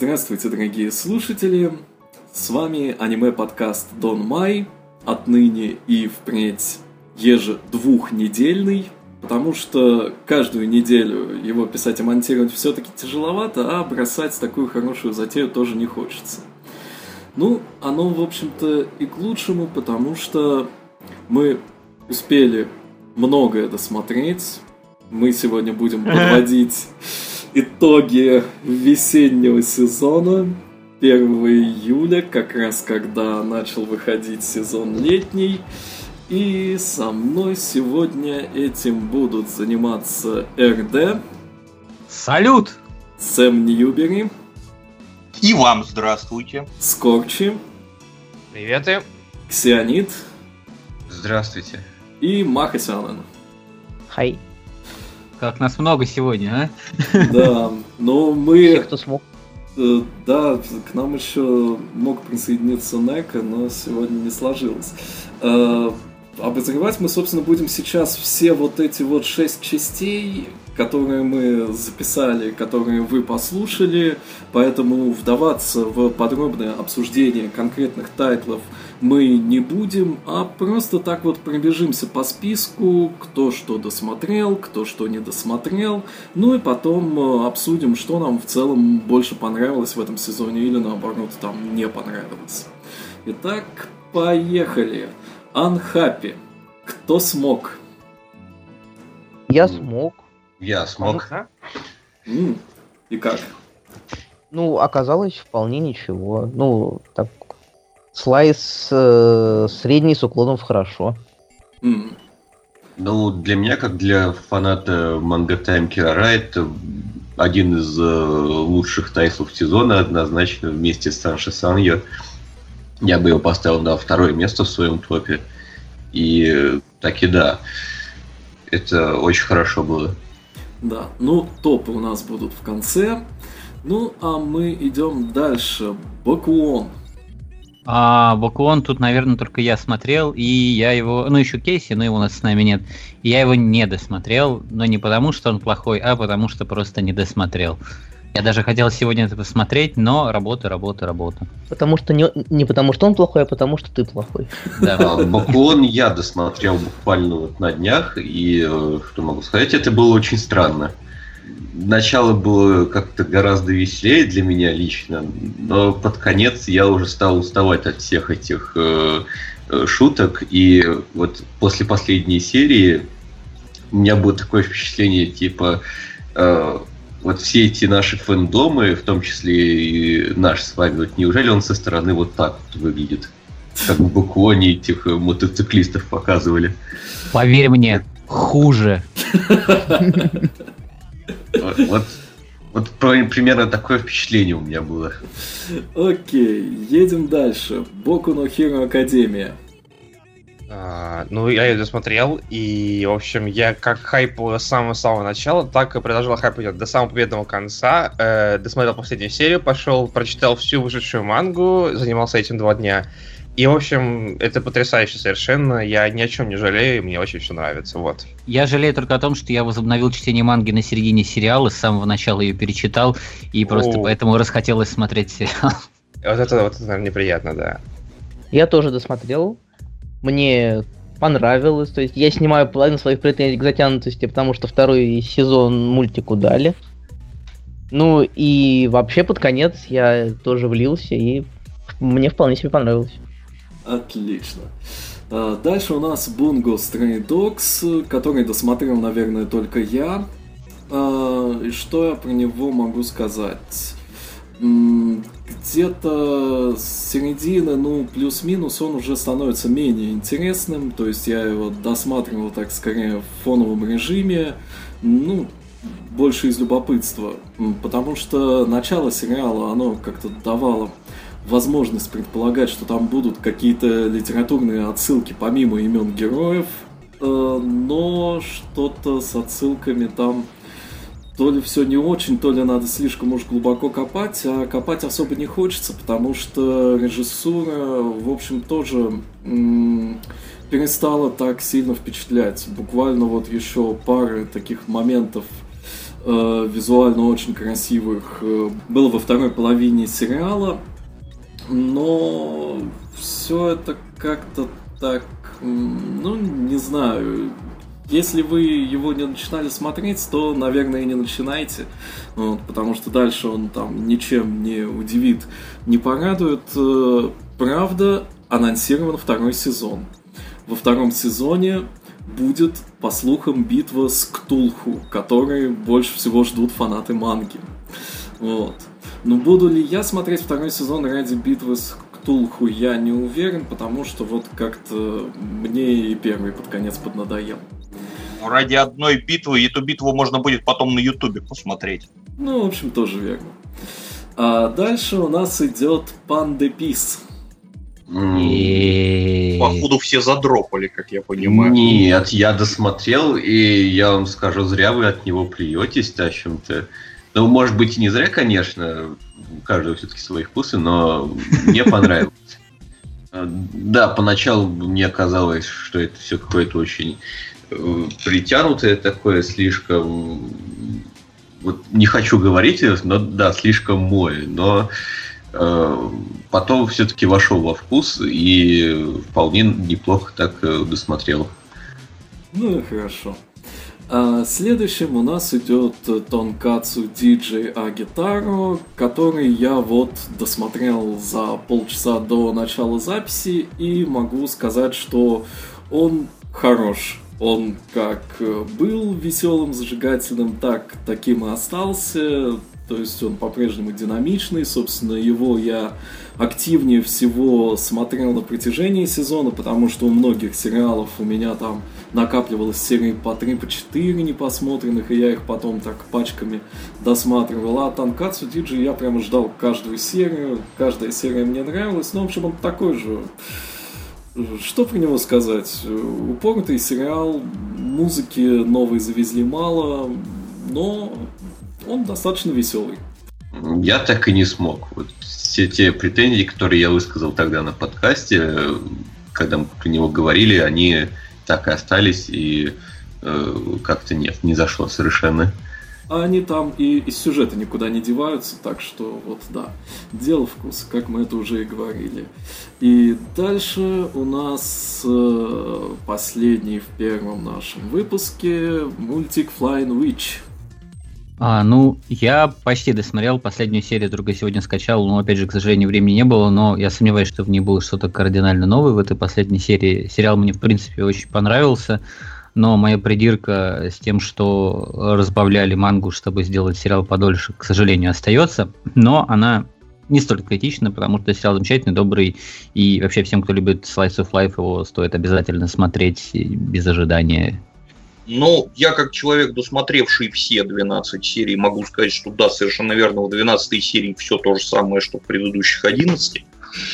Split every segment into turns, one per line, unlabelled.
Здравствуйте, дорогие слушатели! С вами аниме-подкаст Дон Май, отныне и впредь ежедвухнедельный, потому что каждую неделю его писать и монтировать все-таки тяжеловато, а бросать такую хорошую затею тоже не хочется. Ну, оно, в общем-то, и к лучшему, потому что мы успели многое досмотреть. Мы сегодня будем подводить итоги весеннего сезона 1 июля, как раз когда начал выходить сезон летний. И со мной сегодня этим будут заниматься РД.
Салют!
Сэм Ньюбери.
И вам здравствуйте.
Скорчи.
Приветы.
Ксионит.
Здравствуйте.
И Маха Сялен.
Хай. Как нас много сегодня,
а? Да, но мы...
Все, кто смог.
Э, да, к нам еще мог присоединиться Нека, но сегодня не сложилось. Э, обозревать мы, собственно, будем сейчас все вот эти вот шесть частей, которые мы записали, которые вы послушали, поэтому вдаваться в подробное обсуждение конкретных тайтлов мы не будем, а просто так вот пробежимся по списку, кто что досмотрел, кто что не досмотрел, ну и потом э, обсудим, что нам в целом больше понравилось в этом сезоне или наоборот там не понравилось. Итак, поехали. Unhappy. Кто смог?
Я смог.
Я смог.
И как?
Ну, оказалось вполне ничего. Ну, так слайс э, средний с уклоном в хорошо.
М,
Ну, для меня, как для фаната Манга Тайм Кирара, это один из э, лучших тайслов сезона, однозначно, вместе с Санши Саньо. Я бы его поставил на второе место в своем топе. И э, так и да, это очень хорошо было.
Да, ну топы у нас будут в конце. Ну, а мы идем дальше. Бакуон.
А Бакуон тут, наверное, только я смотрел, и я его, ну еще Кейси, но его у нас с нами нет. И я его не досмотрел, но не потому, что он плохой, а потому что просто не досмотрел. Я даже хотел сегодня это посмотреть, но работа, работа, работа.
Потому что не, не потому, что он плохой, а потому, что ты плохой.
Да.
Бакуон я досмотрел буквально вот на днях, и э, что могу сказать, это было очень странно. Начало было как-то гораздо веселее для меня лично, но под конец я уже стал уставать от всех этих э, э, шуток, и вот после последней серии у меня было такое впечатление, типа, э, вот все эти наши фэндомы, в том числе и наш с вами, вот неужели он со стороны вот так вот выглядит? Как в Бакуоне этих мотоциклистов показывали.
Поверь мне, хуже.
Вот, вот, примерно такое впечатление у меня было.
Окей, едем дальше. Боку но Хиро Академия.
А, ну, я ее досмотрел, и, в общем, я как хайпал с самого-самого начала, так и продолжал хайпать до самого победного конца. Э, досмотрел последнюю серию, пошел, прочитал всю вышедшую мангу, занимался этим два дня. И, в общем, это потрясающе совершенно. Я ни о чем не жалею, мне очень все нравится. Вот.
Я жалею только о том, что я возобновил чтение манги на середине сериала, с самого начала ее перечитал, и просто
О.
поэтому расхотелось смотреть сериал.
Вот это, вот это, наверное, неприятно, да.
Я тоже досмотрел. Мне понравилось. То есть я снимаю половину своих претензий к затянутости, потому что второй сезон мультику дали. Ну и вообще под конец я тоже влился, и мне вполне себе понравилось.
Отлично. А, Дальше у нас Bungo Stray Dogs, который досмотрел, наверное, только я. А, И что я про него могу сказать? Где-то с середины, ну, плюс-минус, он уже становится менее интересным. То есть я его досматривал так скорее в фоновом режиме. Ну, больше из любопытства. Потому что начало сериала, оно как-то давало возможность предполагать, что там будут какие-то литературные отсылки помимо имен героев, э, но что-то с отсылками там то ли все не очень, то ли надо слишком уж глубоко копать, а копать особо не хочется, потому что режиссура, в общем, тоже перестала так сильно впечатлять. Буквально вот еще пары таких моментов э, визуально очень красивых, э, было во второй половине сериала, но все это как-то так, ну, не знаю, если вы его не начинали смотреть, то, наверное, и не начинайте, вот, потому что дальше он там ничем не удивит, не порадует. Э, правда, анонсирован второй сезон. Во втором сезоне будет, по слухам, битва с Ктулху, который больше всего ждут фанаты манги. Вот. Но буду ли я смотреть второй сезон ради битвы с Ктулху, я не уверен, потому что вот как-то мне и первый под конец поднадоел.
Ради одной битвы, эту битву можно будет потом на Ютубе посмотреть.
Ну, в общем, тоже верно. А дальше у нас идет Панде Пис.
Походу все задропали, как я понимаю.
Нет, я досмотрел, и я вам скажу, зря вы от него плюетесь, в общем-то. Ну, может быть, не зря, конечно, у каждого все-таки свои вкусы, но мне понравилось. Да, поначалу мне казалось, что это все какое-то очень э, притянутое такое, слишком... Вот не хочу говорить, но да, слишком мой, но Э, потом все-таки вошел во вкус и вполне неплохо так э, досмотрел.
Ну хорошо. А следующим у нас идет Тонкацу DJ Агитару, который я вот досмотрел за полчаса до начала записи и могу сказать, что он хорош. Он как был веселым, зажигательным, так таким и остался. То есть он по-прежнему динамичный. Собственно, его я активнее всего смотрел на протяжении сезона, потому что у многих сериалов у меня там накапливалось серии по 3, по 4 непосмотренных, и я их потом так пачками досматривал. А Танкацу Диджи я прямо ждал каждую серию, каждая серия мне нравилась. Ну, в общем, он такой же что про него сказать? Упоротый сериал, музыки новой завезли мало, но он достаточно веселый.
Я так и не смог. Вот все те претензии, которые я высказал тогда на подкасте, когда мы про него говорили, они так и остались, и э, как-то нет, не зашло совершенно.
А они там и из сюжета никуда не деваются, так что вот да, дело вкус, как мы это уже и говорили. И дальше у нас э, последний в первом нашем выпуске мультик Flying Witch.
А, ну, я почти досмотрел последнюю серию, только сегодня скачал, но, опять же, к сожалению, времени не было, но я сомневаюсь, что в ней было что-то кардинально новое в этой последней серии. Сериал мне, в принципе, очень понравился, но моя придирка с тем, что разбавляли мангу, чтобы сделать сериал подольше, к сожалению, остается, но она не столь критична, потому что сериал замечательный, добрый, и вообще всем, кто любит Slice of Life, его стоит обязательно смотреть без ожидания
но я, как человек, досмотревший все 12 серий, могу сказать, что да, совершенно верно, в 12 серии все то же самое, что в предыдущих 11.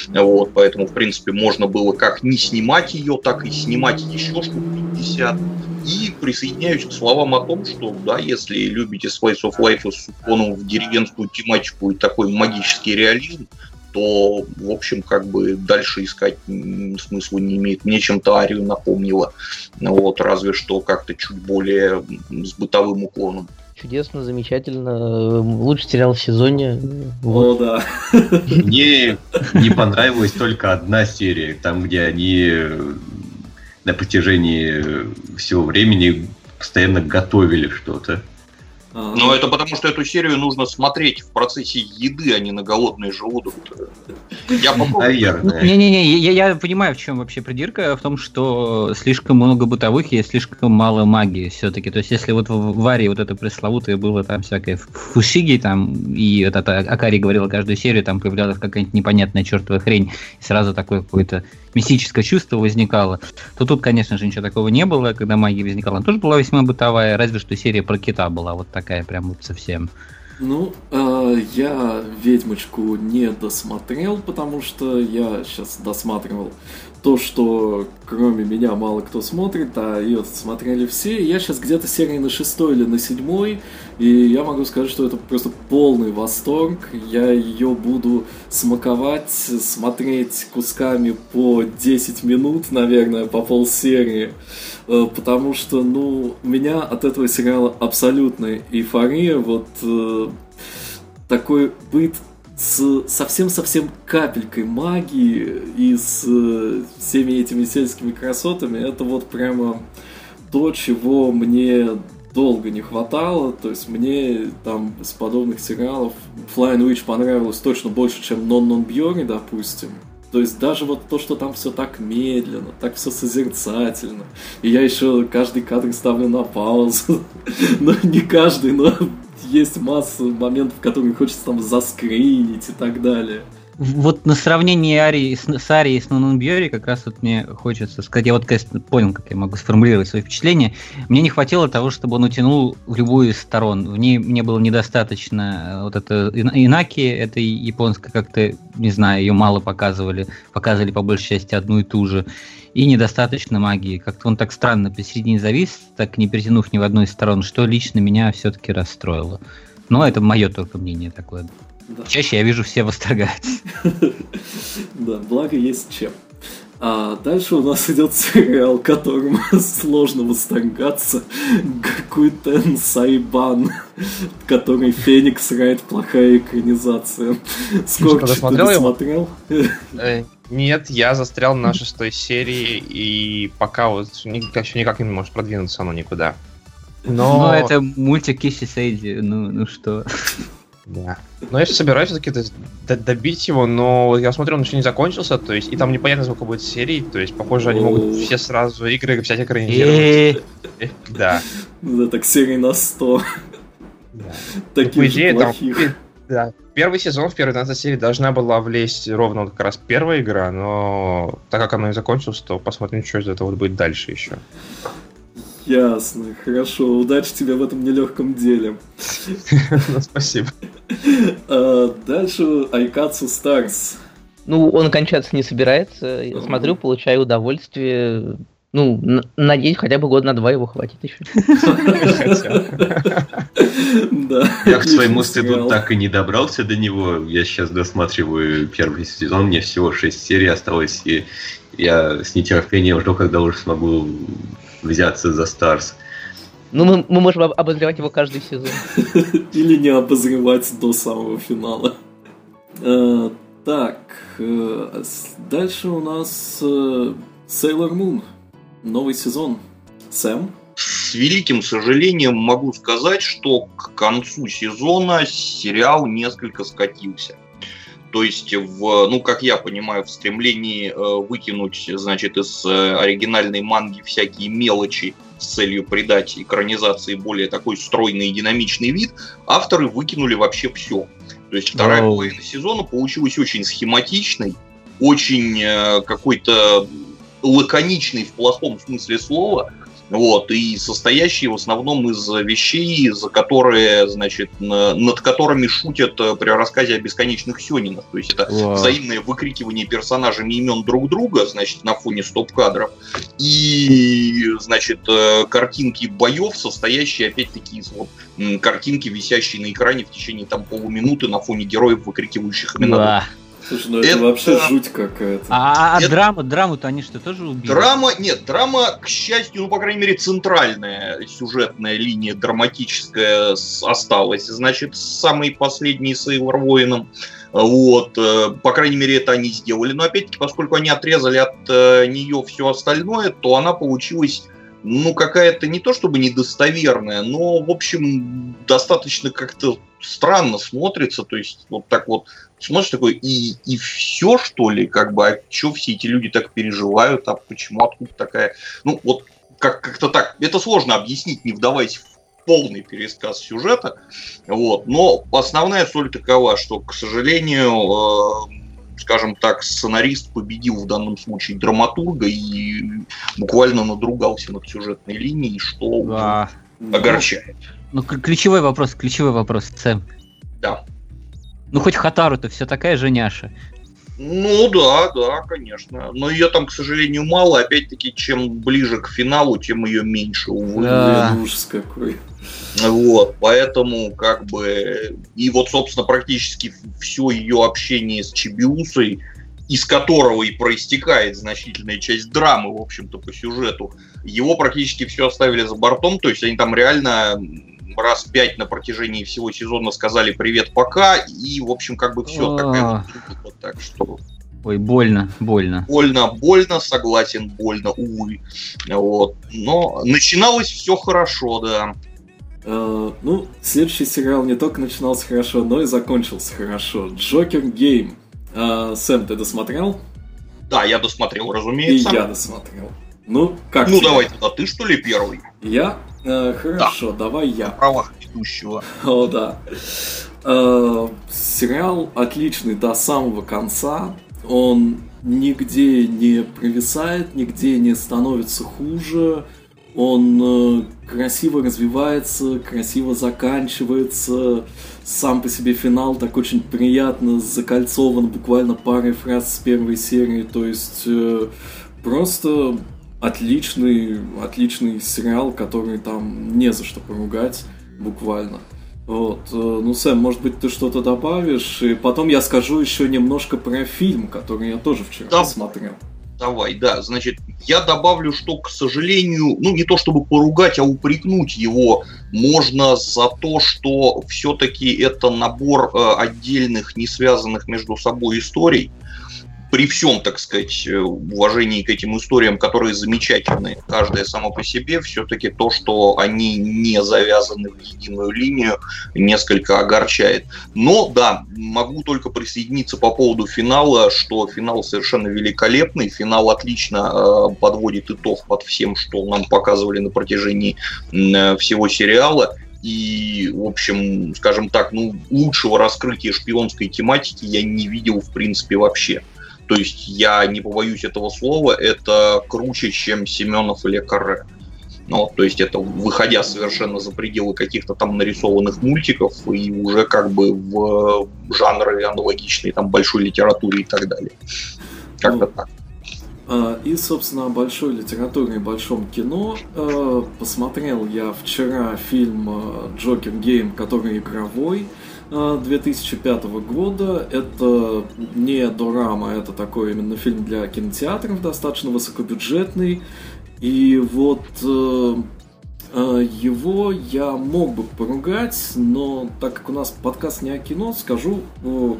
Вот, поэтому, в принципе, можно было как не снимать ее, так и снимать еще штук 50. И присоединяюсь к словам о том, что, да, если любите Slice of Life с уклоном в деревенскую тематику и такой магический реализм, то, в общем, как бы дальше искать смысла не имеет. Мне чем-то Арию напомнило, вот, разве что как-то чуть более с бытовым уклоном.
Чудесно, замечательно. Лучший сериал в сезоне.
Вот. О, да.
Мне не понравилась только одна серия, там, где они на протяжении всего времени постоянно готовили что-то.
Но это потому, что эту серию нужно смотреть в процессе еды, а не на голодный желудок.
Я Наверное. Не-не-не, я, я понимаю, в чем вообще придирка. В том, что слишком много бытовых и слишком мало магии все-таки. То есть, если вот в Варе вот это пресловутое было там всякое фусиги, там, и вот это Акари говорила каждую серию, там появлялась какая-нибудь непонятная чертова хрень, и сразу такое какое-то мистическое чувство возникало, то тут, конечно же, ничего такого не было, когда магия возникала. Она тоже была весьма бытовая, разве что серия про кита была вот такая прям вот совсем.
Ну, э, я ведьмочку не досмотрел, потому что я сейчас досматривал то, что кроме меня мало кто смотрит, а ее смотрели все. Я сейчас где-то серии на шестой или на седьмой, и я могу сказать, что это просто полный восторг. Я ее буду смаковать, смотреть кусками по 10 минут, наверное, по полсерии, э, потому что, ну, у меня от этого сериала абсолютная эйфория, вот э, такой быт с совсем-совсем капелькой магии и с э, всеми этими сельскими красотами, это вот прямо то, чего мне долго не хватало. То есть мне там с подобных сериалов Flying Witch понравилось точно больше, чем Non Non Bjorn, допустим. То есть даже вот то, что там все так медленно, так все созерцательно. И я еще каждый кадр ставлю на паузу. но не каждый, но есть масса моментов, которые хочется там заскринить и так далее.
Вот на сравнении Арии с, с Арией с Нунунбьори как раз вот мне хочется сказать, я вот конечно, понял, как я могу сформулировать свои впечатления. Мне не хватило того, чтобы он утянул в любую из сторон. В ней мне было недостаточно э, вот это Инаки, это японская как-то, не знаю, ее мало показывали, показывали по большей части одну и ту же и недостаточно магии. Как-то он так странно посередине завис, так не притянув ни в одну из сторон, что лично меня все-таки расстроило. Но это мое только мнение такое. Да. Чаще я вижу, все восторгаются.
Да, благо есть чем. А дальше у нас идет сериал, которому сложно восторгаться. Гакуйтен Сайбан, который Феникс Райт плохая экранизация. Сколько ты смотрел?
Э, нет, я застрял на шестой серии, и пока вот еще никак не может продвинуться оно никуда.
Но, Но это мультик Кисси Сейди, ну, ну что.
Да. Но я собираюсь все-таки добить его, но я смотрю, он еще не закончился, то есть, и там непонятно, сколько будет серий, то есть, похоже, они могут все сразу игры взять экранизировать.
Да. Да, так серии на 100. Таких же плохих.
Да. Первый сезон в первой 12 серии должна была влезть ровно как раз первая игра, но так как она и закончилась, то посмотрим, что из этого будет дальше еще.
Ясно, хорошо. Удачи тебе в этом нелегком деле.
Ну, спасибо.
А, дальше Айкацу Старс.
Ну, он кончаться не собирается. Я смотрю, получаю удовольствие. Ну, надеюсь, хотя бы год на два его хватит еще.
Да. Я к своему стыду так и не добрался до него. Я сейчас досматриваю первый сезон, мне всего шесть серий осталось, и я с нетерпением жду, когда уже смогу взяться за Старс.
Ну, мы, мы можем обозревать его каждый сезон.
Или не обозревать до самого финала. Э, так, э, дальше у нас э, Sailor Moon. Новый сезон. Сэм?
С великим сожалением могу сказать, что к концу сезона сериал несколько скатился. То есть, в, ну, как я понимаю, в стремлении э, выкинуть, значит, из э, оригинальной манги всякие мелочи с целью придать экранизации более такой стройный и динамичный вид, авторы выкинули вообще все. То есть вторая oh. половина сезона получилась очень схематичной, очень э, какой-то лаконичный в плохом смысле слова, вот, и состоящий в основном из вещей, за которые, значит, над которыми шутят э, при рассказе о бесконечных Сёнинах. То есть это wow. взаимное выкрикивание персонажами имен друг друга, значит, на фоне стоп-кадров, и, значит, э, картинки боев, состоящие, опять-таки, из вот, картинки, висящие на экране в течение там полуминуты на фоне героев, выкрикивающих имена. Wow.
Слушай, ну это, это вообще жуть какая-то.
А, а это... драма, драму-то они что, тоже убили?
Драма, нет, драма, к счастью, ну, по крайней мере, центральная сюжетная линия драматическая осталась. Значит, самый последний с Эйвор Воином. Вот, э, по крайней мере, это они сделали. Но опять-таки, поскольку они отрезали от э, нее все остальное, то она получилась ну, какая-то не то чтобы недостоверная, но, в общем, достаточно как-то странно смотрится. То есть, вот так вот смотришь такой, и, и все, что ли, как бы, а что все эти люди так переживают, а почему, откуда такая... Ну, вот как- как-то так. Это сложно объяснить, не вдаваясь в полный пересказ сюжета. Вот. Но основная соль такова, что, к сожалению, э, скажем так, сценарист победил в данном случае драматурга и буквально надругался над сюжетной линией, что да. огорчает.
Ну, ключевой вопрос, ключевой вопрос, Сэм.
Да.
Ну хоть Хатару-то все такая же няша.
Ну да, да, конечно. Но ее там, к сожалению, мало. Опять-таки, чем ближе к финалу, тем ее меньше, увы.
Да. Ужас какой.
Вот, поэтому как бы... И вот, собственно, практически все ее общение с Чебиусой, из которого и проистекает значительная часть драмы, в общем-то, по сюжету, его практически все оставили за бортом, то есть они там реально раз пять на протяжении всего сезона сказали привет, пока, и, в общем, как бы все. Такая вот, так что...
Ой, больно, больно.
Больно, больно, согласен, больно, увы. Вот. Но начиналось все хорошо, да.
Uh, ну, следующий сериал не только начинался хорошо, но и закончился хорошо. Джокер Гейм. Uh, Сэм, ты досмотрел?
Да, я досмотрел, разумеется.
И я досмотрел. Ну, как
Ну, тебе? давай тогда ты, что ли, первый?
Я? Э, хорошо, да. давай я.
На правах ведущего.
О, да. Э, сериал отличный до самого конца. Он нигде не провисает, нигде не становится хуже. Он э, красиво развивается, красиво заканчивается. Сам по себе финал так очень приятно закольцован буквально парой фраз с первой серии. То есть просто отличный, отличный сериал, который там не за что поругать, буквально. Вот. Э, ну, Сэм, может быть, ты что-то добавишь, и потом я скажу еще немножко про фильм, который я тоже вчера да. посмотрел.
Давай, да. Значит, я добавлю, что, к сожалению, ну, не то чтобы поругать, а упрекнуть его можно за то, что все-таки это набор э, отдельных, не связанных между собой историй при всем, так сказать, э, уважении к этим историям, которые замечательны, каждая сама по себе, все-таки то, что они не завязаны в единую линию, несколько огорчает. Но да, могу только присоединиться по поводу финала, что финал совершенно великолепный, финал отлично э, подводит итог под всем, что нам показывали на протяжении э, всего сериала. И, в общем, скажем так, ну, лучшего раскрытия шпионской тематики я не видел, в принципе, вообще. То есть я не побоюсь этого слова, это круче, чем Семенов или Карре. Ну, то есть это выходя совершенно за пределы каких-то там нарисованных мультиков и уже как бы в жанры аналогичные там большой литературе и так далее. Как-то ну, так.
А, и, собственно, о большой литературе и большом кино. А, посмотрел я вчера фильм а, «Джокер Гейм», который игровой. 2005 года. Это не дорама, это такой именно фильм для кинотеатров, достаточно высокобюджетный. И вот э, э, его я мог бы поругать, но так как у нас подкаст не о кино, скажу э,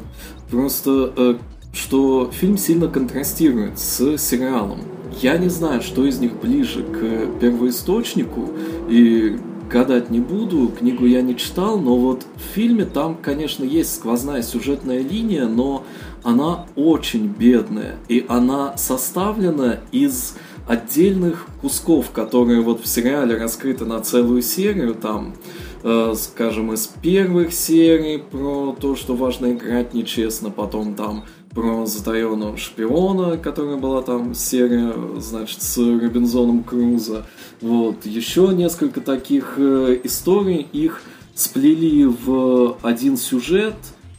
просто, что фильм сильно контрастирует с сериалом. Я не знаю, что из них ближе к первоисточнику, и гадать не буду, книгу я не читал, но вот в фильме там, конечно, есть сквозная сюжетная линия, но она очень бедная, и она составлена из отдельных кусков, которые вот в сериале раскрыты на целую серию, там, э, скажем, из первых серий про то, что важно играть нечестно, потом там про затаенного шпиона, которая была там серия, значит, с Робинзоном Крузо. Вот, еще несколько таких э, историй, их сплели в один сюжет,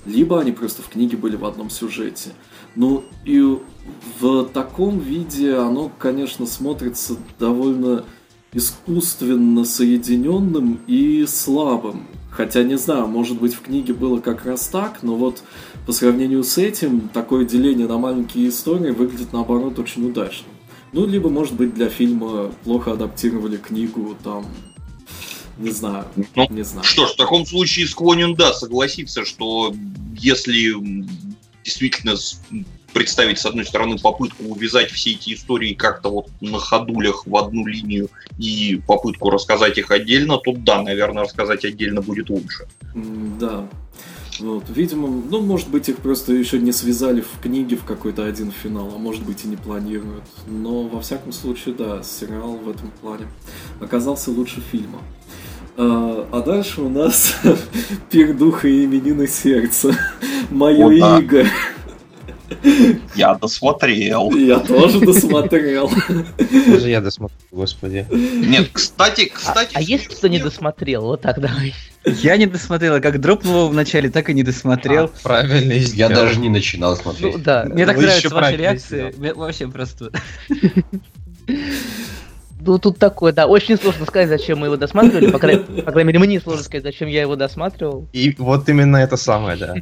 либо они просто в книге были в одном сюжете. Ну и в таком виде оно, конечно, смотрится довольно искусственно соединенным и слабым. Хотя, не знаю, может быть, в книге было как раз так, но вот по сравнению с этим, такое деление на маленькие истории выглядит, наоборот, очень удачно. Ну, либо, может быть, для фильма плохо адаптировали книгу, там, не знаю,
ну,
не знаю.
Что ж, в таком случае склонен, да, согласиться, что если действительно представить, с одной стороны, попытку увязать все эти истории как-то вот на ходулях в одну линию и попытку рассказать их отдельно, то да, наверное, рассказать отдельно будет лучше.
Да. Вот, видимо, ну, может быть, их просто еще не связали в книге в какой-то один финал, а может быть и не планируют. Но, во всяком случае, да, сериал в этом плане оказался лучше фильма. А, а дальше у нас Пир духа и именины сердца. Мое иго.
Я досмотрел.
Я тоже досмотрел.
Даже я досмотрел, господи.
Нет, кстати, кстати...
А, а если кто не досмотрел, вот так давай.
Я не досмотрел, а как дропнул его в начале, так и не досмотрел.
А, правильно
Я
сделал.
даже не начинал смотреть.
Ну да.
Мне так
Вы
нравятся ваши реакции. Мне Вообще просто.
Ну тут такое, да. Очень сложно сказать, зачем мы его досматривали. По, край- по крайней мере, мне сложно сказать, зачем я его досматривал.
И вот именно это самое, да.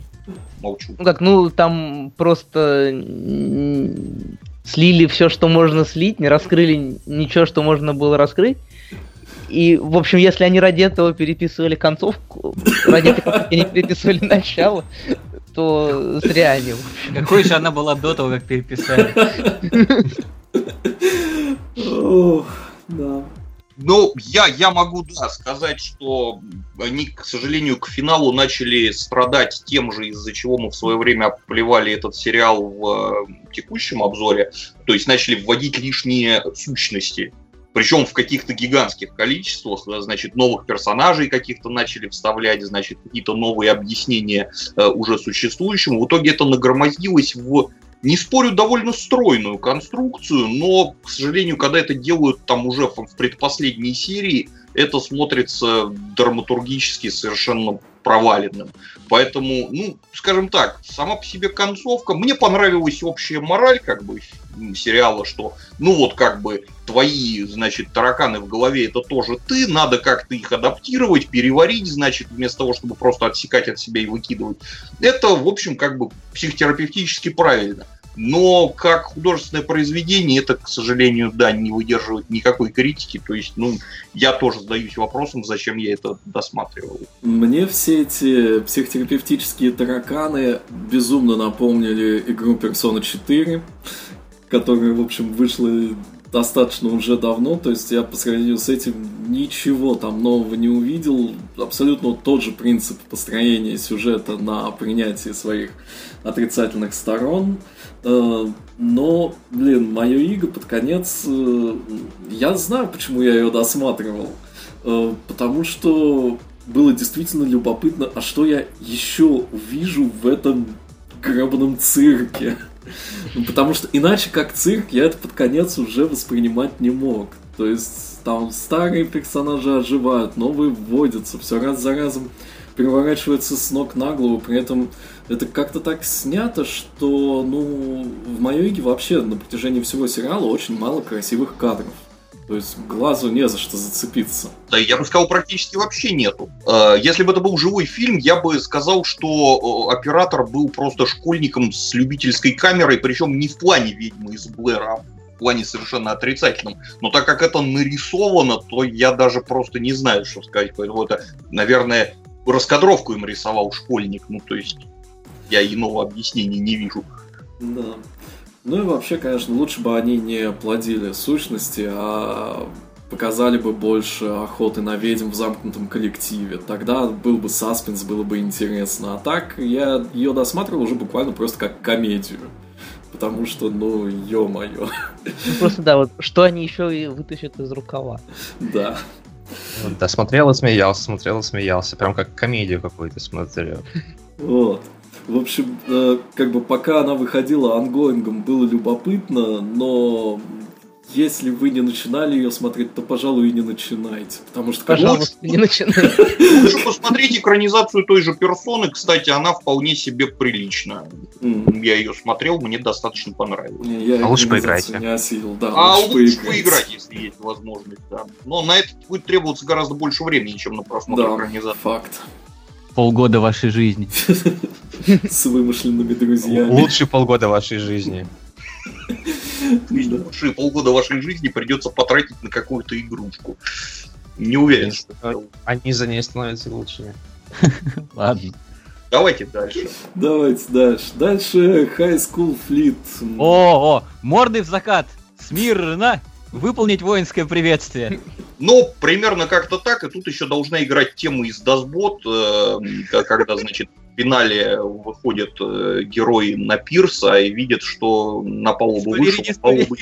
Молчу.
Ну как, ну там просто слили все, что можно слить, не раскрыли ничего, что можно было раскрыть. И, в общем, если они ради этого переписывали концовку, ради концовки они переписывали начало, то зря они. в общем.
Какой же она была до того, как переписали.
Да.
Ну, я, я могу, да, сказать, что они, к сожалению, к финалу начали страдать тем же, из-за чего мы в свое время оплевали этот сериал в э, текущем обзоре. То есть начали вводить лишние сущности. Причем в каких-то гигантских количествах, да, значит, новых персонажей каких-то начали вставлять, значит, какие-то новые объяснения э, уже существующим. В итоге это нагромоздилось в не спорю, довольно стройную конструкцию, но, к сожалению, когда это делают там уже в предпоследней серии, это смотрится драматургически совершенно проваленным. Поэтому, ну, скажем так, сама по себе концовка, мне понравилась общая мораль, как бы, сериала, что, ну вот, как бы, твои, значит, тараканы в голове это тоже ты, надо как-то их адаптировать, переварить, значит, вместо того, чтобы просто отсекать от себя и выкидывать. Это, в общем, как бы психотерапевтически правильно. Но как художественное произведение это, к сожалению, да, не выдерживает никакой критики. То есть, ну, я тоже задаюсь вопросом, зачем я это досматривал.
Мне все эти психотерапевтические тараканы безумно напомнили игру Persona 4, которая, в общем, вышла достаточно уже давно, то есть я по сравнению с этим ничего там нового не увидел, абсолютно тот же принцип построения сюжета на принятии своих отрицательных сторон, Э, но, блин, мое иго под конец, э, я знаю, почему я ее досматривал, Э, потому что было действительно любопытно, а что я еще увижу в этом гребаном цирке. Ну, потому что иначе как цирк я это под конец уже воспринимать не мог. То есть там старые персонажи оживают, новые вводятся, все раз за разом переворачивается с ног на голову, при этом это как-то так снято, что, ну, в Майоге вообще на протяжении всего сериала очень мало красивых кадров. То есть глазу не за что зацепиться.
Да, я бы сказал, практически вообще нету. Э, Если бы это был живой фильм, я бы сказал, что оператор был просто школьником с любительской камерой, причем не в плане ведьмы из Блэра, а в плане совершенно отрицательном. Но так как это нарисовано, то я даже просто не знаю, что сказать. Поэтому это, наверное, раскадровку им рисовал школьник. Ну, то есть я иного объяснения не вижу.
Да. Ну и вообще, конечно, лучше бы они не плодили сущности, а показали бы больше охоты на ведьм в замкнутом коллективе. Тогда был бы саспенс, было бы интересно. А так я ее досматривал уже буквально просто как комедию. Потому что, ну, ё-моё.
Ну, просто да, вот что они еще и вытащат из рукава.
Да.
Да, смотрел и смеялся, смотрел и смеялся. Прям как комедию какую-то смотрел.
Вот. В общем, э, как бы пока она выходила онгоингом, было любопытно, но если вы не начинали ее смотреть, то, пожалуй, и не начинайте. Потому что
Пожалуйста, не начинай.
Лучше посмотреть экранизацию той же Персоны. Кстати, она вполне себе прилична. Я ее смотрел, мне достаточно понравилось.
не, я
А лучше поиграйте.
Не осилил, да,
А
лучше
лучше
поиграть.
поиграть, если есть возможность, да. Но на это будет требоваться гораздо больше времени, чем на просмотр
Да,
экранизации.
факт.
Полгода вашей жизни.
С вымышленными друзьями.
Лучшие полгода вашей жизни.
Есть лучшие полгода вашей жизни придется потратить на какую-то игрушку. Не уверен, что
Они за ней становятся лучшими.
Ладно.
Давайте дальше.
Давайте дальше. Дальше High School Fleet.
О, о, морды в закат. Смирно. Выполнить воинское приветствие.
Ну, примерно как-то так, и тут еще должна играть тема из Дасбот, э, когда, значит, финале выходят э, герои на пирс, а и видят, что на палубу вышел,
не
с палубы...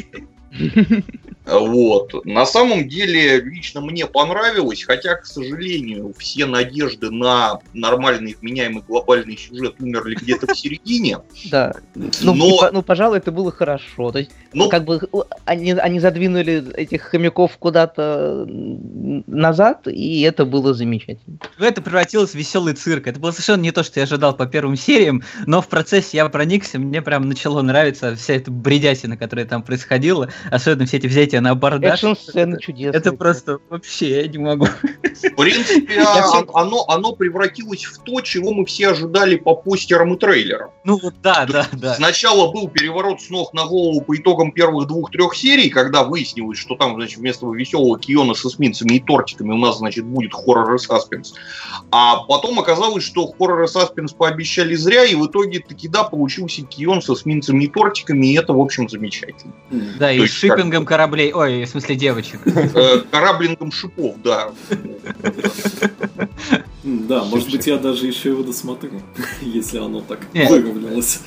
Вот. На самом деле, лично мне понравилось, хотя, к сожалению, все надежды на нормальный, вменяемый глобальный сюжет умерли где-то в середине.
Да. Ну,
Но-
ну, пожалуй, это было хорошо. То есть,
Ну,
как бы они, они задвинули этих хомяков куда-то назад, и это было замечательно.
Это превратилось в веселый цирк. Это было совершенно не то, что я ожидал по первым сериям, но в процессе я проникся, мне прям начало нравиться вся эта бредятина, которая там происходила, особенно все эти взятия на абордаж.
Экшн-сцены
Это-
чудесные.
Это просто вообще я не могу.
В принципе,
всё-
а- оно, оно превратилось в то, чего мы все ожидали по постерам и трейлерам.
Ну вот да, да, да.
Сначала был переворот с ног на голову по итогам первых двух-трех серий, когда выяснилось, что там, значит, вместо веселого Киона с эсминцами и тортиками у нас, значит, будет хоррор и саспенс. А потом оказалось, что хоррор и саспенс пообещали зря, и в итоге таки да, получился Кион с эсминцами и тортиками, и это, в общем, замечательно.
Да, и
То как-
шиппингом кораблей, ой, в смысле девочек.
Э, Кораблингом шипов, да.
Да, может быть, я даже еще его досмотрю, если оно так выровнялось.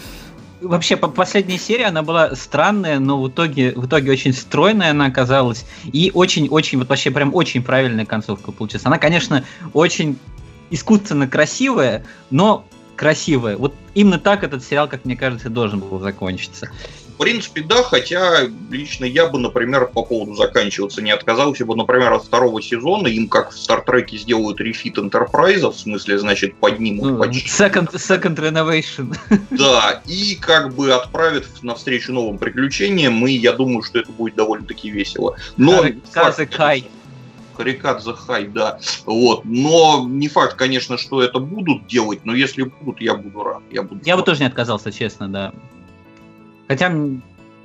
Вообще, по- последняя серия, она была странная, но в итоге, в итоге очень стройная она оказалась. И очень-очень, вот вообще прям очень правильная концовка получилась. Она, конечно, очень искусственно красивая, но красивая. Вот именно так этот сериал, как мне кажется, должен был закончиться.
В принципе, да, хотя лично я бы, например, по поводу заканчиваться не отказался бы, например, от второго сезона. Им, как в Стартреке, сделают рефит Энтерпрайза, в смысле, значит, поднимут
Ну,
почти.
Second, second Renovation.
Да, и как бы отправят навстречу новым приключениям, и я думаю, что это будет довольно-таки весело. Но
Кари-
факт,
Карзе Кай.
Карикадзе Хай, да. Вот. Но не факт, конечно, что это будут делать, но если будут, я буду рад. Я, буду
Я бы
рад.
тоже не отказался, честно, да. Хотя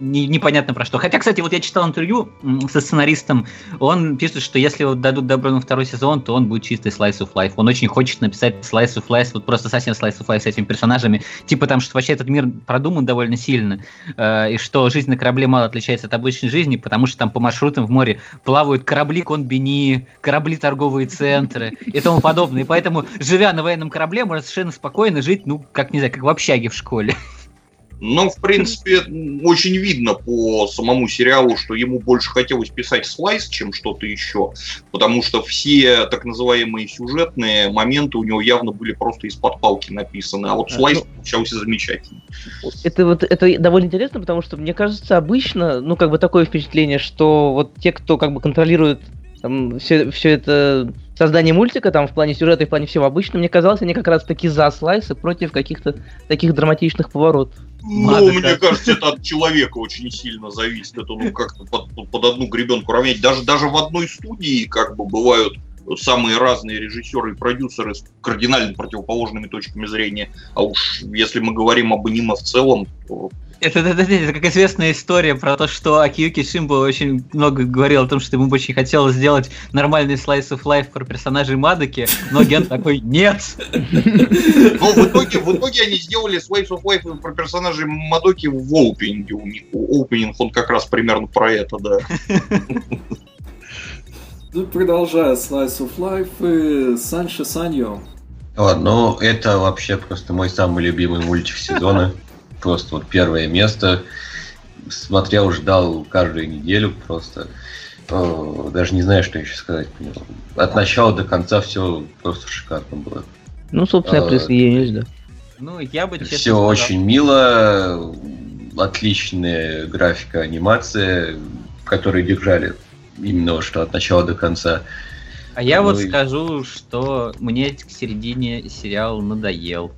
непонятно про что. Хотя, кстати, вот я читал интервью со сценаристом, он пишет, что если вот дадут добро на второй сезон, то он будет чистый slice of life. Он очень хочет написать slice of life, вот просто совсем slice of life с этими персонажами. Типа там, что вообще этот мир продуман довольно сильно, э, и что жизнь на корабле мало отличается от обычной жизни, потому что там по маршрутам в море плавают корабли конбини, корабли торговые центры и тому подобное. И поэтому, живя на военном корабле, можно совершенно спокойно жить, ну, как, не знаю, как в общаге в школе.
Но, в принципе, очень видно по самому сериалу, что ему больше хотелось писать слайс, чем что-то еще. Потому что все так называемые сюжетные моменты у него явно были просто из-под палки написаны. А вот
А,
слайс
ну-
получался замечательный.
Это вот это довольно интересно, потому что мне кажется, обычно, ну, как бы такое впечатление, что вот те, кто как бы контролирует все, все это создание мультика, там, в плане сюжета и в плане всего обычно, мне казалось, они как раз таки за слайсы против каких-то таких драматичных поворотов.
Ну,
Ладно,
мне
как-
кажется, это от человека очень сильно зависит. Это ну как-то под, под одну гребенку равнять. Даже, даже в одной студии как бы бывают самые разные режиссеры и продюсеры с кардинально противоположными точками зрения. А уж если мы говорим об аниме в целом, то
Это, это, это- это как известная история про то, что Акиюки Шимбо очень много говорил о том, что ему бы очень хотелось сделать нормальный слайс of life про персонажей Мадоки, но Ген такой «Нет!»
Но в итоге, в итоге они сделали Slice of Life про персонажей Мадоки в оупенинге. У них оупенинг, он как раз примерно про это, да.
Ну, Продолжая Slice of Life, и Санши Саньо.
О, ну, это вообще просто мой самый любимый мультик сезона. Просто вот первое место. Смотрел, ждал каждую неделю просто. О, даже не знаю, что еще сказать. От начала до конца все просто шикарно было.
Ну, собственно,
А,
присоединюсь, да.
Ну, я бы честно
Все
сказал-
очень мило, отличная графика, анимация, которые держали именно вот что от начала до конца.
А я вот
Ну и-
скажу, что мне к середине сериал надоел.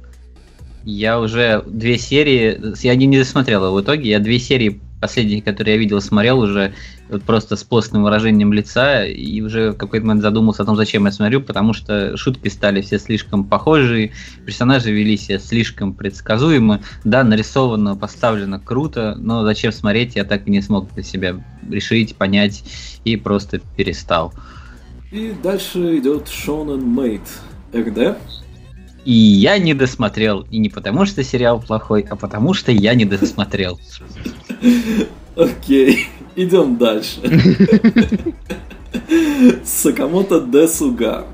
Я уже две серии, я не, не досмотрел его в итоге, я две серии последние, которые я видел, смотрел уже вот просто с постным выражением лица, и уже в какой-то момент задумался о том, зачем я смотрю, потому что шутки стали все слишком похожие, персонажи вели себя слишком предсказуемо, да, нарисовано, поставлено круто, но зачем смотреть, я так и не смог для себя решить, понять, и просто перестал.
И дальше идет Shonen Mate. РД.
И я не досмотрел. И не потому, что сериал плохой, а потому, что я не досмотрел.
Окей, идем дальше. Сакамото Десуга.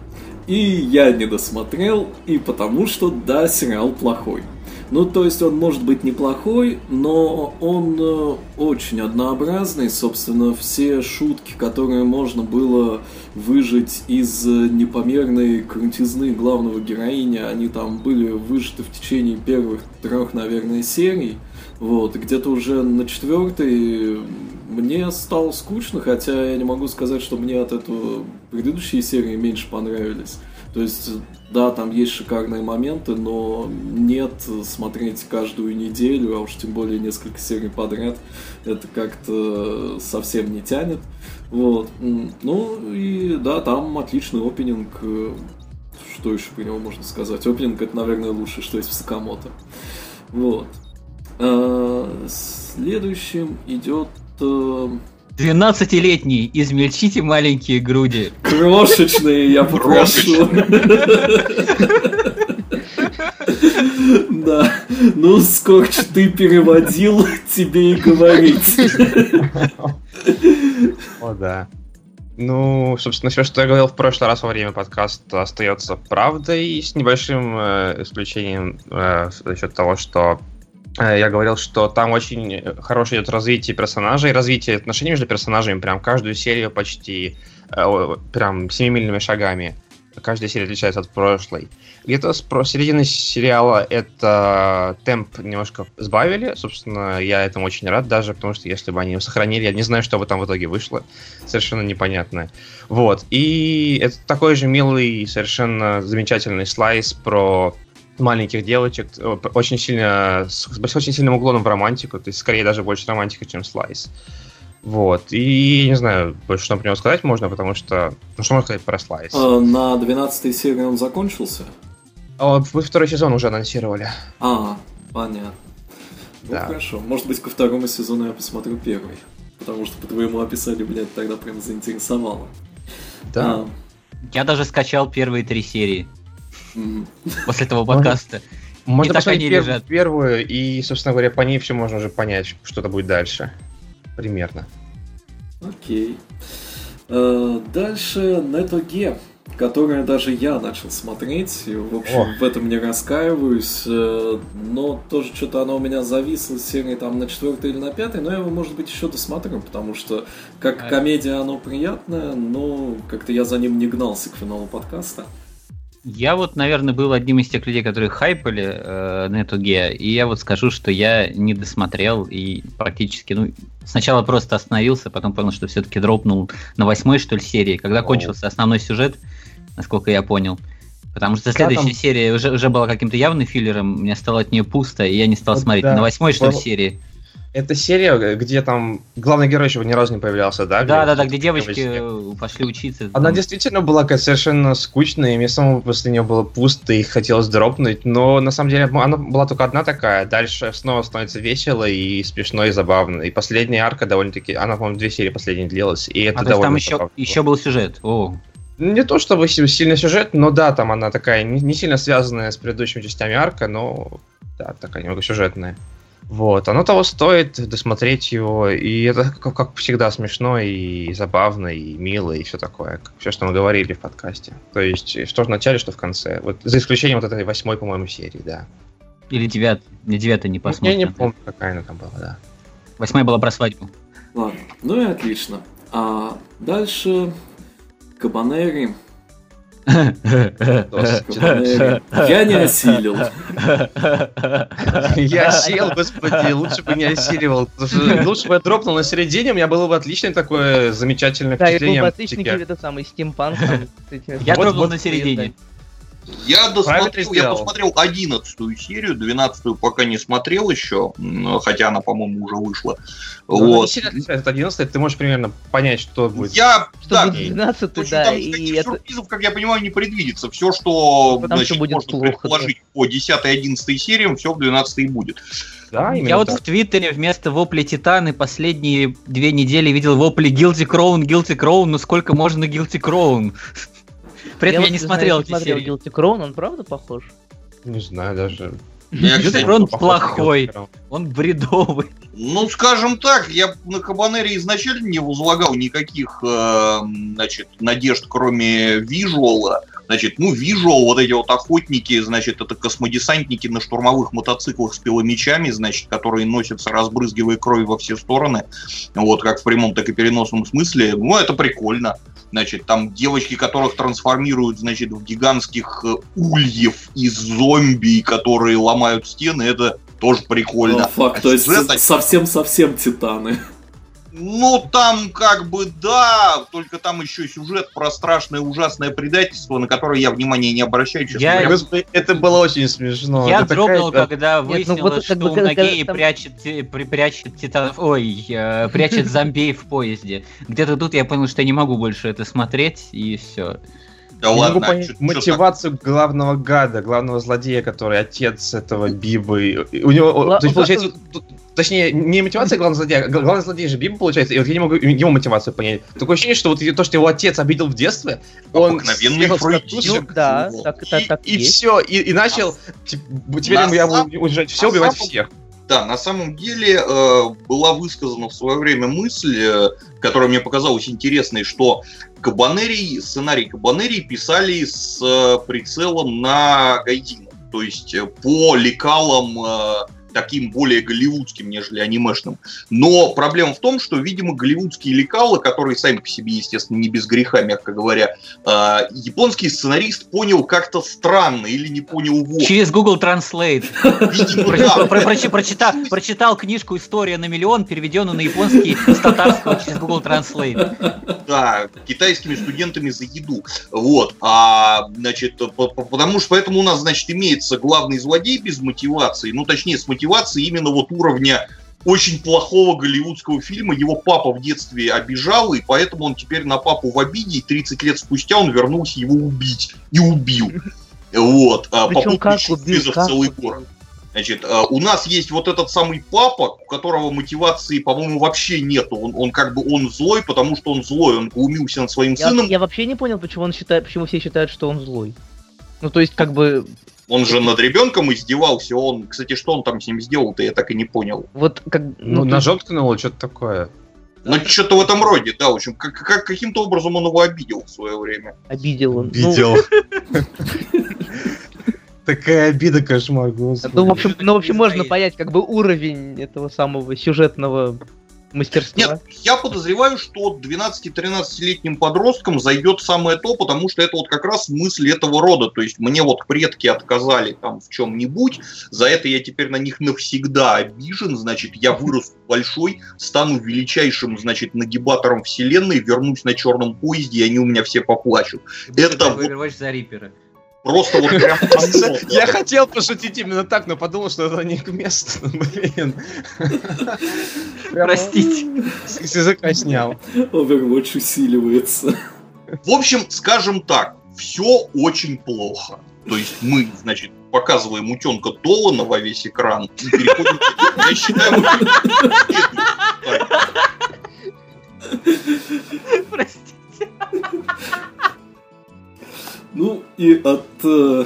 И я не досмотрел, и потому что да, сериал плохой. Ну, то есть он может быть неплохой, но он э, очень однообразный. Собственно, все шутки, которые можно было выжить из э, непомерной крутизны главного героиня, они там были выжаты в течение первых трех, наверное, серий. Вот, где-то уже на четвертой мне стало скучно, хотя я не могу сказать, что мне от этого предыдущие серии меньше понравились. То есть, да, там есть шикарные моменты, но нет смотреть каждую неделю, а уж тем более несколько серий подряд, это как-то совсем не тянет. Вот. Ну и да, там отличный опенинг. Что еще про него можно сказать? Опенинг это, наверное, лучшее, что есть в Сакамото. Вот. А, следующим идет
12-летний, измельчите маленькие груди.
Крошечные, я попрошу. Да. Ну, Скорч, ты переводил, тебе и говорить.
О, да. Ну, собственно, все, что я говорил в прошлый раз во время подкаста, остается правдой, с небольшим э, исключением э, за счет того, что я говорил, что там очень хорошее идет развитие персонажей, развитие отношений между персонажами, прям каждую серию почти э, прям семимильными шагами. Каждая серия отличается от прошлой. Где-то с середины сериала это темп немножко сбавили. Собственно, я этому очень рад даже, потому что если бы они его сохранили, я не знаю, что бы там в итоге вышло. Совершенно непонятно. Вот. И это такой же милый, совершенно замечательный слайс про маленьких девочек, очень сильно, с очень сильным уклоном в романтику, то есть скорее даже больше романтика, чем слайс. Вот. И не знаю, больше что про него сказать можно, потому что... Ну, что можно сказать про слайс?
А, на 12 серии он закончился?
А, вы второй сезон уже анонсировали.
А, понятно. Ну, да. хорошо. Может быть, ко второму сезону я посмотрю первый. Потому что по твоему описанию меня это тогда прям заинтересовало.
Да. А. Я даже скачал первые три серии. После этого подкаста.
Можно посмотреть лежат. первую, и, собственно говоря, по ней все можно уже понять, что-то будет дальше примерно.
Окей. Э, дальше NetOG, которое даже я начал смотреть. И, в общем, О. в этом не раскаиваюсь. Э, но тоже что-то оно у меня зависло с серии там на четвертой или на пятой. Но я его, может быть, еще досмотрю, потому что как комедия оно приятное, но как-то я за ним не гнался к финалу подкаста.
Я вот, наверное, был одним из тех людей, которые хайпали э, на эту ге, и я вот скажу, что я не досмотрел и практически, ну, сначала просто остановился, потом понял, что все-таки дропнул на восьмой, что ли, серии, когда О. кончился основной сюжет, насколько я понял. Потому что следующая там... серия уже, уже была каким-то явным филлером, мне стало от нее пусто, и я не стал вот смотреть. Да. На восьмой, что ли, серии
это серия, где там главный герой еще ни разу не появлялся, да?
Да, да, да, где девочки пошли учиться.
Она там. действительно была какая-то совершенно скучная, и мне самому после нее было пусто и хотелось дропнуть, но на самом деле она была только одна такая, дальше снова становится весело и смешно и забавно. И последняя арка довольно-таки, она, по-моему, две серии последние длилась, и это а, довольно
там еще, еще был сюжет, о.
Не то чтобы сильный сюжет, но да, там она такая не, не сильно связанная с предыдущими частями арка, но да, такая немного сюжетная. Вот, оно того стоит досмотреть его, и это, как, как всегда, смешно и забавно, и мило, и все такое, как все, что мы говорили в подкасте. То есть, что в начале, что в конце. Вот, за исключением вот этой восьмой, по-моему, серии, да.
Или девят, не девятая не посмотрим.
Я не помню, какая она там была, да.
Восьмая была про свадьбу.
Ладно, ну и отлично. А дальше Кабанери я не осилил.
Я сел, господи, лучше бы не осиливал. Лучше бы я дропнул на середине, у меня было бы отличное такое замечательное впечатление. Да, и был бы отличный
какой-то самый стимпанк.
Я дропнул на середине.
Я досмотрел, я посмотрел 11 серию, 12 пока не смотрел еще, хотя она, по-моему, уже вышла.
Ну, вот. От 11, ты можешь примерно понять, что будет.
Я,
что да, будет 12, да,
там и это... сюрпризов, как я понимаю, не предвидится. Все, что
Потому значит, что будет можно плохо,
предположить да. по 10-11 сериям, все в 12 будет.
Да, Я вот так. в Твиттере вместо вопли Титаны последние две недели видел вопли Guilty Crown, Guilty Crown, ну сколько можно Guilty Crown? При этом я, я не смотрел эти
серии. Guilty Crown, он правда похож?
Не знаю даже.
Guilty Crown плохой, он бредовый.
Ну, скажем так, я на Кабанере изначально не возлагал никаких, э, значит, надежд, кроме визуала. Значит, ну, вижу вот эти вот охотники, значит, это космодесантники на штурмовых мотоциклах с пиломечами, значит, которые носятся, разбрызгивая кровь во все стороны, вот, как в прямом, так и переносном смысле. Ну, это прикольно. Значит, там девочки, которых трансформируют, значит, в гигантских э, ульев из зомби, которые ломают стены, это тоже прикольно.
О, факт,
А
то есть
сюжет-
совсем-совсем титаны.
Ну, там как бы да, только там еще сюжет про страшное ужасное предательство, на которое я внимания не обращаю, честно
Я-.
Господи, это было очень смешно.
Я
Это такая-
дрогнул, когда
ну
выяснилось,
вот
что
как когда-
Нагеи
там-
прячет, при- прячет титанов, ой, э, прячет зомбей в поезде. Где-то тут я понял, что я не могу больше это смотреть, и все.
Да
Я
ладно,
могу
а
понять
чё- чё
мотивацию главного гада, главного злодея, который отец этого Бибы. У него,
Гла-
то есть, получается, тут- точнее, не мотивация главного злодея, а главный злодей же Биба, получается, и вот я не могу его мотивацию понять. Такое ощущение, что вот то, что его отец обидел в детстве, он
Обыкновенный
съехал с катушек,
Ну да,
Вот.
так, так, так
и,
есть.
все, и, и начал, типа, теперь
На
я
сам-
буду уничтожать все, убивать
самом-
всех.
Да, на самом деле э, была высказана в свое время мысль, э, которая мне показалась интересной, что Кабанерий, сценарий Кабанерий писали с э, прицелом на Гайдина. То есть э, по лекалам э, таким более голливудским, нежели анимешным. Но проблема в том, что, видимо, голливудские лекалы, которые сами по себе, естественно, не без греха, мягко говоря, э, японский сценарист понял как-то странно или не понял вовсе.
Через Google Translate. Прочитал, книжку «История на миллион», переведенную на японский с татарского через Google Translate.
Да, китайскими студентами за еду. Вот. А, значит, по- по- потому что поэтому у нас, значит, имеется главный злодей без мотивации, ну, точнее, с мотивацией именно вот уровня очень плохого голливудского фильма. Его папа в детстве обижал, и поэтому он теперь на папу в обиде, и 30 лет спустя он вернулся его убить. И убил. Вот. А,
Причем как убил, как
целый
убил?
город. Значит, э, у нас есть вот этот самый папа, у которого мотивации, по-моему, вообще нету. Он, он как бы он злой, потому что он злой. Он глумился над своим
Я,
сыном.
я вообще не понял, почему он считает, почему все считают, что он злой. Ну, то есть, как бы,
Он же над ребенком издевался. Он, кстати, что он там с ним сделал-то, я так и не понял.
вот как.
Ну,
то
ножом ткнуло, что-то такое.
Ну, что-то в этом роде, да, в общем, как, как- каким-то образом он его обидел в свое время.
обидел он. Ну,
Видел. Такая обида, кошмар,
Ну,
господи.
в общем, ну, в общем, можно понять, как бы уровень этого самого сюжетного мастерства.
Нет, я подозреваю, что 12-13-летним подросткам зайдет самое то, потому что это вот как раз мысль этого рода. То есть мне вот предки отказали там в чем-нибудь, за это я теперь на них навсегда обижен, значит, я вырасту большой, стану величайшим, значит, нагибатором вселенной, вернусь на черном поезде, и они у меня все поплачут. Это
Overwatch за Риппера.
Просто вот прям...
Я хотел пошутить именно так, но подумал, что это не к месту. Блин.
Простите.
С языка снял.
Overwatch усиливается.
В общем, скажем так, все очень плохо. То есть мы, значит, показываем утенка Долана во весь экран и переходим... Я считаю, мы-
Простите.
Ну и от э,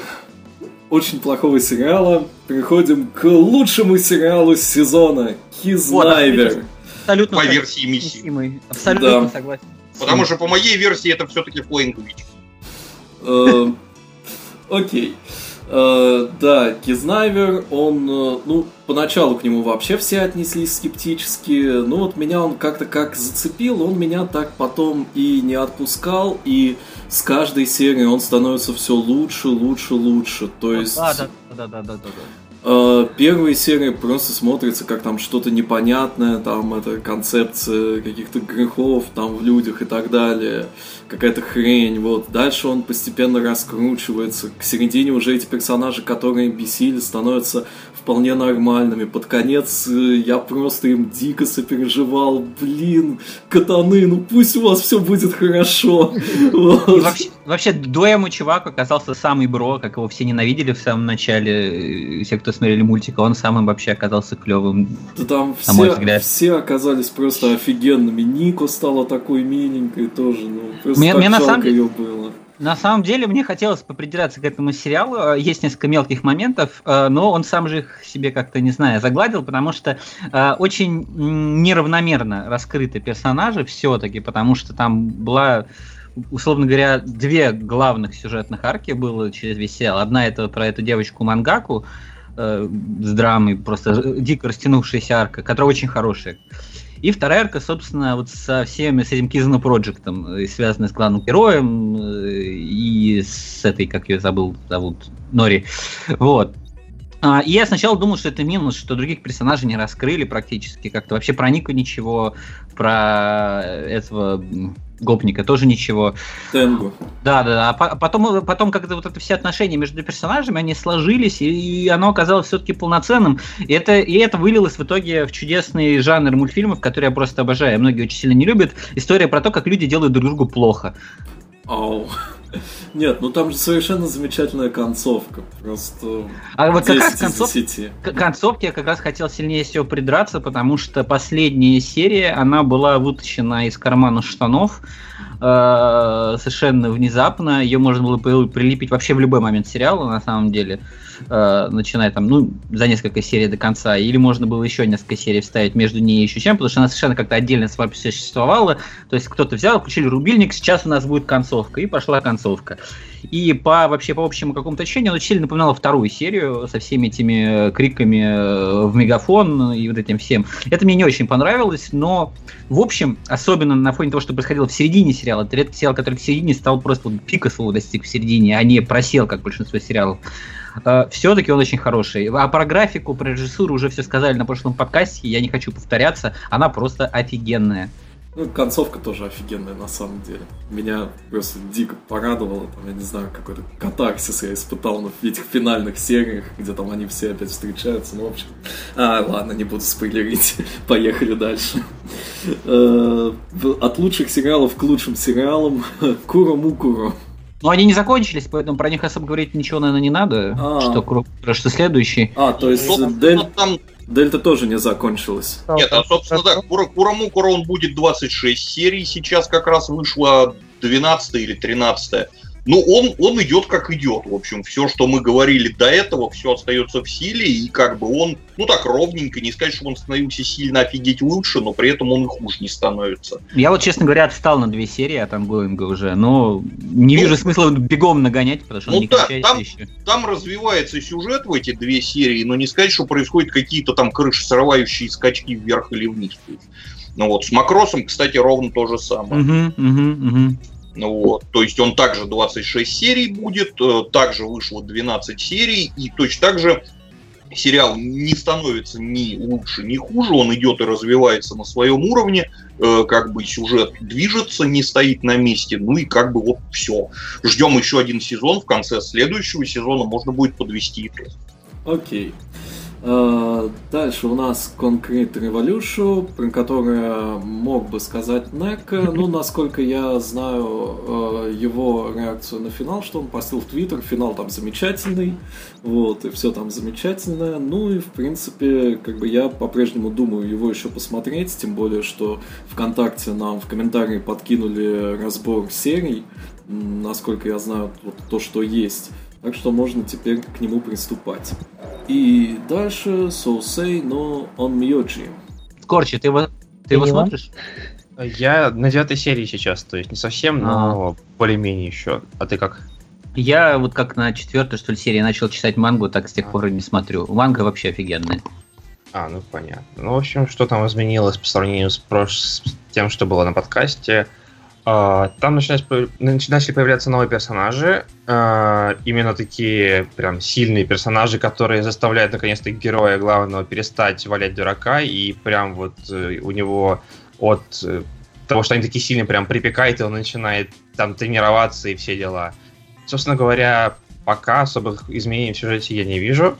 очень плохого сериала переходим к лучшему сериалу сезона Хизнайвер.
Абсолютно
по версии.
Миссимый. Абсолютно
Да.
согласен.
Потому что по моей версии это все-таки Флейнгович.
Э, Окей. Э, Да, Кизнайвер, он, э, ну, поначалу к нему вообще все отнеслись скептически, но вот меня он как-то как зацепил, он меня так потом и не отпускал, и с каждой серией он становится все лучше, лучше, лучше. То есть...
Да, да, да, да, да, да, да.
Э, Первые серии просто смотрятся как там что-то непонятное, там это концепция каких-то грехов там в людях и так далее, какая-то хрень, вот. Дальше он постепенно раскручивается, к середине уже эти персонажи, которые бесили, становятся вполне нормальными. Под конец э, я просто им дико сопереживал, блин, катаны, ну пусть у вас все будет хорошо.
Вообще, вообще Дуэма чувак оказался самый бро, как его все ненавидели в самом начале, э, все, кто смотрели мультик, он самым вообще оказался клевым.
Да там
мой
все,
взгляд.
все оказались просто офигенными. Нико стала такой миленькой тоже, ну, просто
Мне-
так
мне на самом деле-
было.
На самом деле, мне хотелось попридираться к этому сериалу. Э, Есть несколько мелких моментов, э, но он сам же их себе как-то, не знаю, загладил, потому что э, очень неравномерно раскрыты персонажи все-таки, потому что там была условно говоря, две главных сюжетных арки было через весь сериал. Одна это про эту девочку Мангаку с драмой, просто дико растянувшаяся арка, которая очень хорошая. И вторая арка, собственно, вот со всеми, с этим Кизану Проджектом, э, связанная с главным героем э, и с этой, как ее забыл, зовут, Нори. Вот. А, и я сначала думал, что это минус, что других персонажей не раскрыли практически как-то. Вообще про Ника ничего, про этого гопника тоже ничего.
Тенгу.
Да, да, да. А потом, потом как-то вот это все отношения между персонажами, они сложились, и оно оказалось все-таки полноценным. И это, и это вылилось в итоге в чудесный жанр мультфильмов, который я просто обожаю. Многие очень сильно не любят. История про то, как люди делают друг другу плохо.
Оу. Нет, ну там же совершенно замечательная концовка. Просто
а вот как раз концов... к концовке я как раз хотел сильнее всего придраться, потому что последняя серия, она была вытащена из кармана штанов э, совершенно внезапно. Ее можно было прилепить вообще в любой момент сериала, на самом деле э, начиная там, ну, за несколько серий до конца, или можно было еще несколько серий вставить между ней еще чем, потому что она совершенно как-то отдельно с вами существовала. То есть кто-то взял, включили рубильник, сейчас у нас будет концовка, и пошла концовка. И по вообще по общему какому-то ощущению, она очень сильно напоминала вторую серию со всеми этими криками э, в мегафон и вот этим всем. Это мне не очень понравилось, но в общем, особенно на фоне того, что происходило в середине сериала, это редкий сериал, который в середине стал просто вот пика своего достиг в середине, а не просел, как большинство сериалов. Э, все-таки он очень хороший. А про графику, про режиссуру уже все сказали на прошлом подкасте, я не хочу повторяться, она просто офигенная.
Ну, концовка тоже офигенная на самом деле. Меня просто дико порадовало. Там, я не знаю, какой-то катарсис я испытал на этих финальных сериях, где там они все опять встречаются. Ну, в общем... А, ладно, не буду спойлерить. Поехали дальше. Э, от лучших сериалов к лучшим сериалам. Куро Мукуро.
Но они не закончились, поэтому про них особо говорить ничего, наверное, не надо. А. Что, что следующий.
А, то есть ну, Дель... там... Дельта тоже не закончилась.
Нет, а собственно, да, Кура, Курамукура он будет 26 серий. Сейчас как раз вышло 12 или 13. Ну, он, он идет как идет. В общем, все, что мы говорили до этого, все остается в силе, и как бы он, ну так, ровненько, не сказать, что он становился сильно офигеть лучше, но при этом он и хуже не становится.
Я вот, честно говоря, отстал на две серии от ангоинга уже, но не ну, вижу смысла бегом нагонять, потому что ну, он не да,
там, еще. Там развивается сюжет в эти две серии, но не сказать, что происходят какие-то там крышесрывающие скачки вверх или вниз. Ну вот, с Макросом, кстати, ровно то же самое. Угу, угу, угу. Ну вот. То есть он также 26 серий будет, э, также вышло 12 серий, и точно так же сериал не становится ни лучше, ни хуже, он идет и развивается на своем уровне, э, как бы сюжет движется, не стоит на месте, ну и как бы вот все. Ждем еще один сезон, в конце следующего сезона можно будет подвести итог.
Окей. Okay. Э, дальше у нас Concrete Revolution, про которое мог бы сказать Нек. Ну, насколько я знаю э, его реакцию на финал, что он постил в Твиттер, финал там замечательный, вот, и все там замечательное. Ну и, в принципе, как бы я по-прежнему думаю его еще посмотреть, тем более, что ВКонтакте нам в комментарии подкинули разбор серий, насколько я знаю, вот то, что есть. Так что можно теперь к нему приступать. И дальше Соусей, но он Мьоджи.
Скорчи, ты его, ты его смотришь?
Я на девятой серии сейчас, то есть не совсем, но а. более-менее еще. А ты как?
Я вот как на четвертой, что ли, серии начал читать мангу, так с тех пор и не смотрю. Манга вообще офигенная.
А, ну понятно. Ну, в общем, что там изменилось по сравнению с, прош... с тем, что было на подкасте? Uh, там начались, начали появляться новые персонажи, uh, именно такие прям сильные персонажи, которые заставляют наконец-то героя главного перестать валять дурака, и прям вот uh, у него от э, того, что они такие сильные, прям припекает, и он начинает там тренироваться и все дела. Собственно говоря, пока особых изменений в сюжете я не вижу.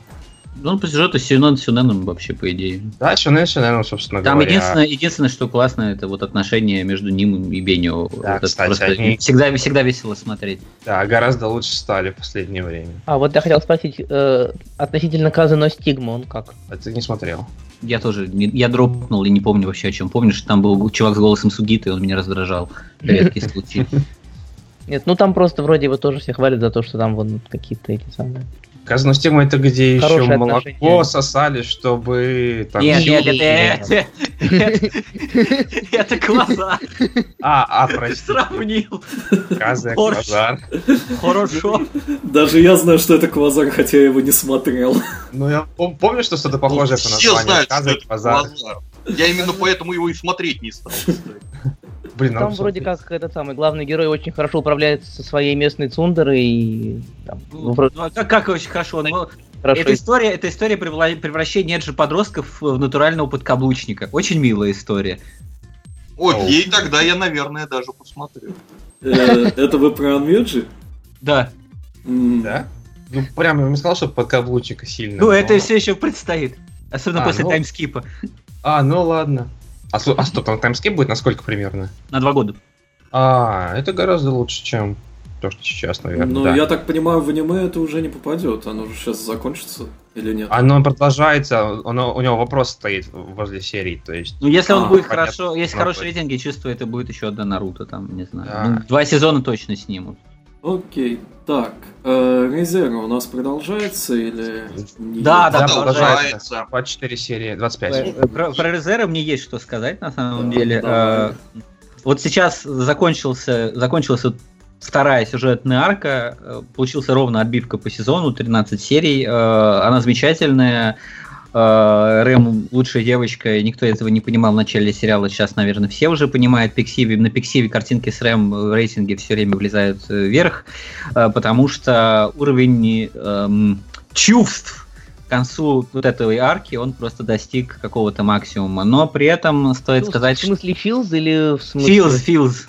Ну, по сюжету Сюнен Сюненом вообще, по идее.
Да, Сюнен Сюненом, собственно
Там говоря. единственное, единственное, что классно, это вот отношения между ним и Бенио.
Да, вот кстати,
они... всегда, всегда весело смотреть.
Да, гораздо лучше стали в последнее время.
А вот я хотел спросить, э, относительно Казано Стигма, он как?
А ты не смотрел?
Я тоже, не, я дропнул и не помню вообще о чем. Помнишь, там был чувак с голосом Сугиты, он меня раздражал. Редкий случай.
Нет, ну там просто вроде его тоже все хвалят за то, что там вон какие-то эти самые
Казностима это где еще
Хорошие
молоко
отношения.
сосали, чтобы... там-
Нет, нет,
Нет.
это... Это это квазар.
А, а, прости,
Сравнил.
Казак,
Борщ.
Базар.
Хорошо.
Даже я знаю, что это Квазар, хотя я его не смотрел.
Ну, я пом- помню, что что-то похожее по
Ну, Все
названию.
знают, что
Казак,
это
Базар.
Квазар. Я именно поэтому его и смотреть не стал.
Блин,
Там вроде
посмотреть.
как этот самый главный герой очень хорошо управляется со своей местной цундерой и там, ну,
Ну,
вроде
а как, как очень хорошо. ну,
хорошо.
эта история, эта история превращения же подростков в натурального подкаблучника. Очень милая история.
Окей, тогда я, наверное, даже посмотрю.
Э, Это вы про Анмеджи?
Да.
Да? Ну, прям я бы не сказал, что подкаблучника сильно.
Ну, это все еще предстоит. Особенно
А,
после
ну.
таймскипа.
А, ну ладно. А, а что, там таймскип будет на сколько примерно?
На два года.
А, это гораздо лучше, чем то, что сейчас, наверное.
Ну,
да.
я так понимаю, в аниме это уже не попадет. Оно же сейчас закончится или нет?
Оно продолжается, оно, у него вопрос стоит возле серии, то есть...
Ну, если он
А,
будет
понятно.
хорошо, если хорошие рейтинги, чувствую, это будет еще одна Наруто, там, не знаю.
Да.
Ну, два сезона точно снимут.
Окей, так. э, Резерва у нас продолжается или... нет?
Да, да,
Продолжается.
24 серии, 25.
Про, про- про резервы мне есть что сказать, на самом
Да,
деле.
давай.
Э, Вот сейчас закончился, закончилась вот вторая сюжетная арка, э, получился ровно отбивка по сезону, 13 серий, э, она замечательная, Э, Рэм лучшая девочка, и никто этого не понимал в начале сериала, сейчас, наверное, все уже понимают. Пиксиви, на Пиксиве картинки с Рэм в рейтинге все время влезают э, вверх, э, потому что уровень эм, чувств к концу вот этой арки он просто достиг какого-то максимума. Но при этом стоит
Ну,
сказать,
в смысле Филз или в смысле...
Филз, Филз.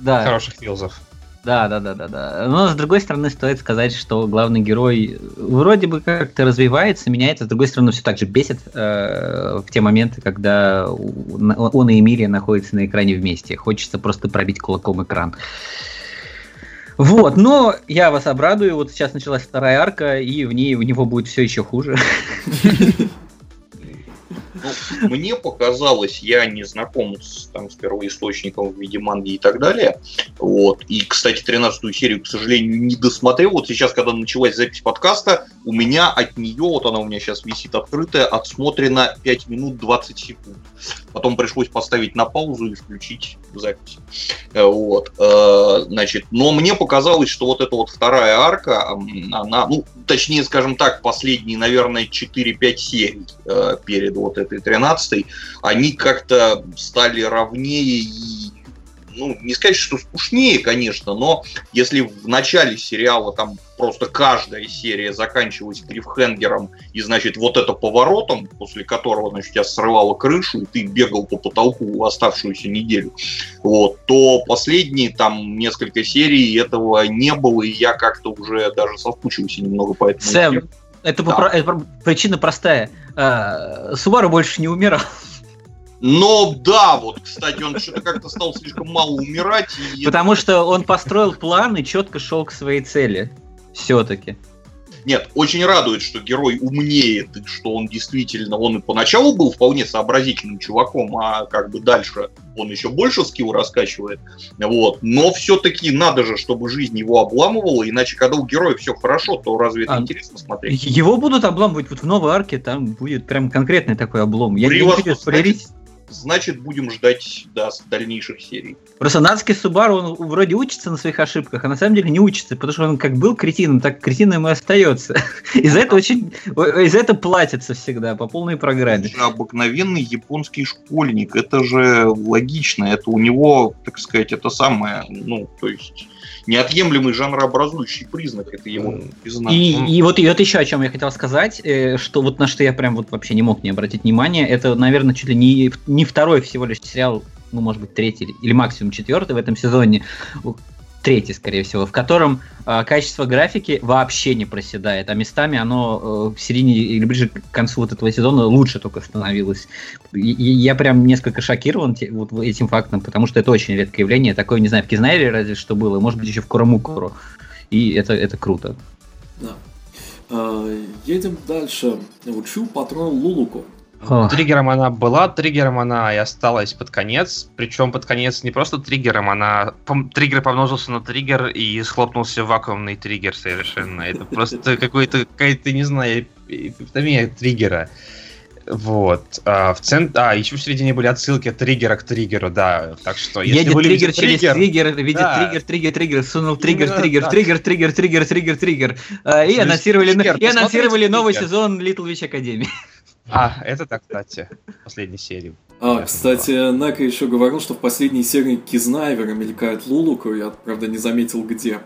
Да.
Хороших филзов.
Да, да, да, да, да. Но с другой стороны, стоит сказать, что главный герой вроде бы как-то развивается, меняется, с другой стороны, все так же бесит э, в те моменты, когда он и Эмилия находятся на экране вместе. Хочется просто пробить кулаком экран. Вот, но я вас обрадую, вот сейчас началась вторая арка, и в ней у него будет все еще хуже.
Ну, мне показалось, я не знаком с, там, с первоисточником в виде манги и так далее. Вот. И, кстати, 13 серию, к сожалению, не досмотрел. Вот сейчас, когда началась запись подкаста, у меня от нее, вот она у меня сейчас висит открытая, отсмотрено 5 минут 20 секунд. Потом пришлось поставить на паузу и включить запись. Э, Вот. Э, Значит, но мне показалось, что вот эта вот вторая арка, она, ну, точнее, скажем так, последние, наверное, 4-5 серий э, перед вот этой 13 они как-то стали ровнее и ну, не сказать, что скучнее, конечно, но если в начале сериала там просто каждая серия заканчивалась клиффхенгером и, значит, вот это поворотом, после которого, значит, тебя срывало крышу, и ты бегал по потолку оставшуюся неделю, вот, то последние там несколько серий этого не было, и я как-то уже даже соскучился немного по этому.
Сэм. Это,
Да.
попро- это причина простая. А, Субару больше не умирал.
Но да, вот, кстати, он что-то как-то стал слишком мало умирать. И
Потому что он построил план и четко шел к своей цели. Все-таки.
Нет, очень радует, что герой умнеет, и что он действительно, он и поначалу был вполне сообразительным чуваком, а как бы дальше он еще больше скилл раскачивает. Вот. Но все-таки надо же, чтобы жизнь его обламывала, иначе когда у героя все хорошо, то разве это
А,
интересно смотреть?
Его будут обламывать вот в новой арке, там будет прям конкретный такой облом. Я, не
Превосходно.
хочу спойлерить.
Значит, будем ждать да, дальнейших серий.
Просто Нацки Субару, он вроде учится на своих ошибках, а на самом деле не учится, потому что он как был кретином, так кретином и остается. Из-за этого очень... Из-за этого платится всегда по полной программе.
Это же обыкновенный японский школьник, это же логично, это у него, так сказать, это самое, ну, то есть неотъемлемый жанрообразующий признак, это его признак.
И, и вот, и вот еще о чем я хотел сказать, э, что вот на что я прям вот вообще не мог не обратить внимания, это, наверное, чуть ли не, не второй всего лишь сериал, ну, может быть, третий или- максимум четвертый в этом сезоне, третий, скорее всего, в котором э, качество графики вообще не проседает, а местами оно э, в середине или ближе к концу вот этого сезона лучше только становилось. И, и я прям несколько шокирован те- вот этим фактом, потому что это очень редкое явление, такое, не знаю, в Кизнайре разве что было, может быть, еще в Курамукуру. И это, это круто.
Да. А, Едем дальше. Учу патрон Лулуку.
Ох.
Триггером она была, триггером она и осталась под конец. Причем под конец не просто триггером, она триггер помножился на триггер и схлопнулся вакуумный триггер совершенно. Это просто какой-то, какая-то, не знаю, эпитомия триггера. Вот. А, в центре... А, еще в середине были отсылки от триггера к триггеру, да. Так что, если
Едет
вы
триггер через триггер, видит
да.
триггер, триггер, триггер, сунул триггер,
Именно
триггер,
так.
триггер, триггер, триггер, триггер, триггер. А, И
есть
анонсировали,
триггер,
и анонсировали новый
триггер.
сезон Little Witch Academy.
А, это так, кстати, последней серии.
А, кстати, Нека еще говорил, что в последней серии Кизнайвера мелькает Лулуку, я, правда, не заметил где.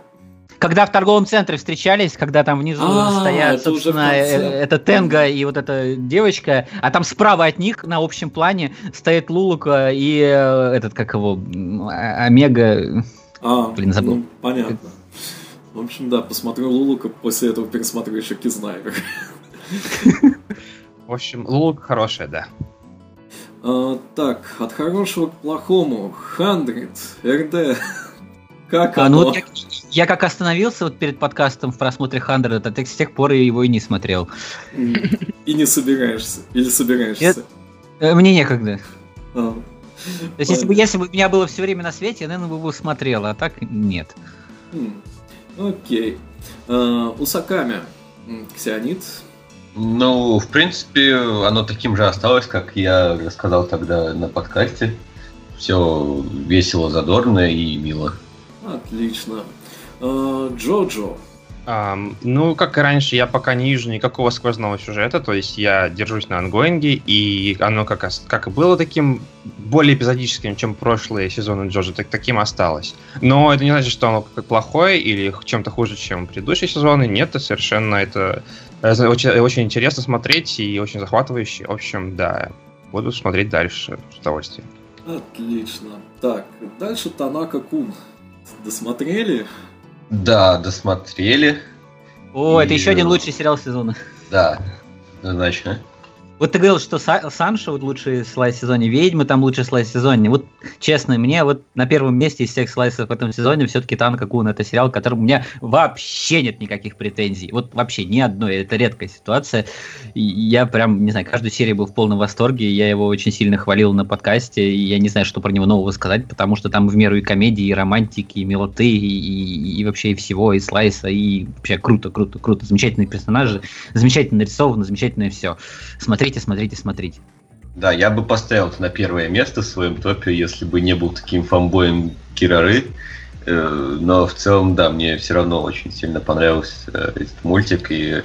Когда в торговом центре встречались, когда там внизу
А,
стоят,
это уже в
собственно,
конце.
э, это Тенга и вот эта девочка, а там справа от них на общем плане стоит Лулука и э, этот, как его, Омега.
А,
Блин, забыл.
ну, понятно. В общем, да, посмотрю Лулука, после этого пересмотрю еще Кизнайвер.
В общем, Лулук хорошая, да.
А, так, от хорошего к плохому. Хандрит, РД. Как
А, ну
оно?
вот я, я как остановился вот перед подкастом в просмотре Хандреда, так с тех пор я его и не смотрел.
И не собираешься. Или собираешься.
Нет. Э, Мне некогда.
А,
То есть, если бы, если бы у меня было все время на свете, я, наверное, бы его смотрел, а так нет.
Окей. А, Усаками. Ксионит.
Ну, в принципе, оно таким же осталось, как я рассказал тогда на подкасте. Все весело, задорно и мило.
Отлично. А, Джоджо.
Ам, ну, как и раньше, я пока не вижу никакого сквозного сюжета, то есть я держусь на ангоинге, и оно как, как и было таким более эпизодическим, чем прошлые сезоны Джоджо, так таким осталось. Но это не значит, что оно как плохое или чем-то хуже, чем предыдущие сезоны. Нет, это совершенно это э, очень, очень интересно смотреть и очень захватывающе. В общем, да, буду смотреть дальше с удовольствием.
Отлично. Так, дальше Танака Кун. Досмотрели?
Да, досмотрели.
О, это
И-
еще один лучший сериал сезона.
Да, однозначно.
Вот ты говорил, что Са- Санша вот лучший слайс сезоне, Ведьмы там лучший слайс сезоне. Вот честно, мне вот на первом месте из всех слайсов в этом сезоне все-таки Танка Кун это сериал, к которому у меня вообще нет никаких претензий. Вот вообще ни одной. Это редкая ситуация. И я прям, не знаю, каждую серию был в полном восторге. Я его очень сильно хвалил на подкасте. И я не знаю, что про него нового сказать, потому что там в меру и комедии, и романтики, и милоты, и, и- и вообще и всего, и слайса, и вообще круто, круто, круто. Замечательные персонажи, замечательно нарисовано, замечательное все. Смотрите, смотрите, смотрите.
Да, я бы поставил это на первое место в своем топе, если бы не был таким фанбоем Кирары. Э, Но в целом, да, мне все равно очень сильно понравился э, этот мультик, и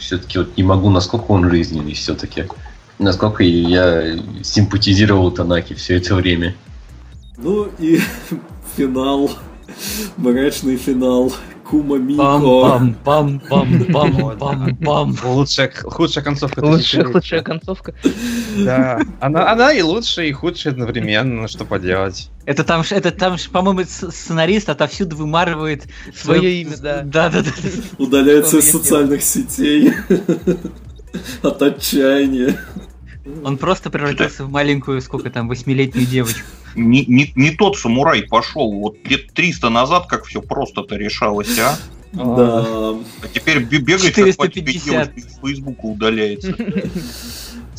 все-таки вот не могу, насколько он жизненный все-таки. Насколько я симпатизировал Танаки все это время.
Ну и финал. Мрачный финал. Кума Мико.
Пам-пам-пам-пам-пам-пам.
Лучшая, худшая концовка
Лучшая, худшая концовка.
Да, она, она и лучшая, и худшая одновременно, что поделать.
Это там, это там, по-моему, сценарист отовсюду вымарывает
Своё имя, да.
Да, да, да.
Удаляется из социальных сетей. От отчаяния.
Он просто превратился в маленькую, сколько там, восьмилетнюю девочку.
Не, не, не тот самурай пошел вот лет 300 назад, как все просто-то решалось, а?
Да.
А теперь бе- бегает, как по тебе
450.
девушка из Фейсбука удаляется.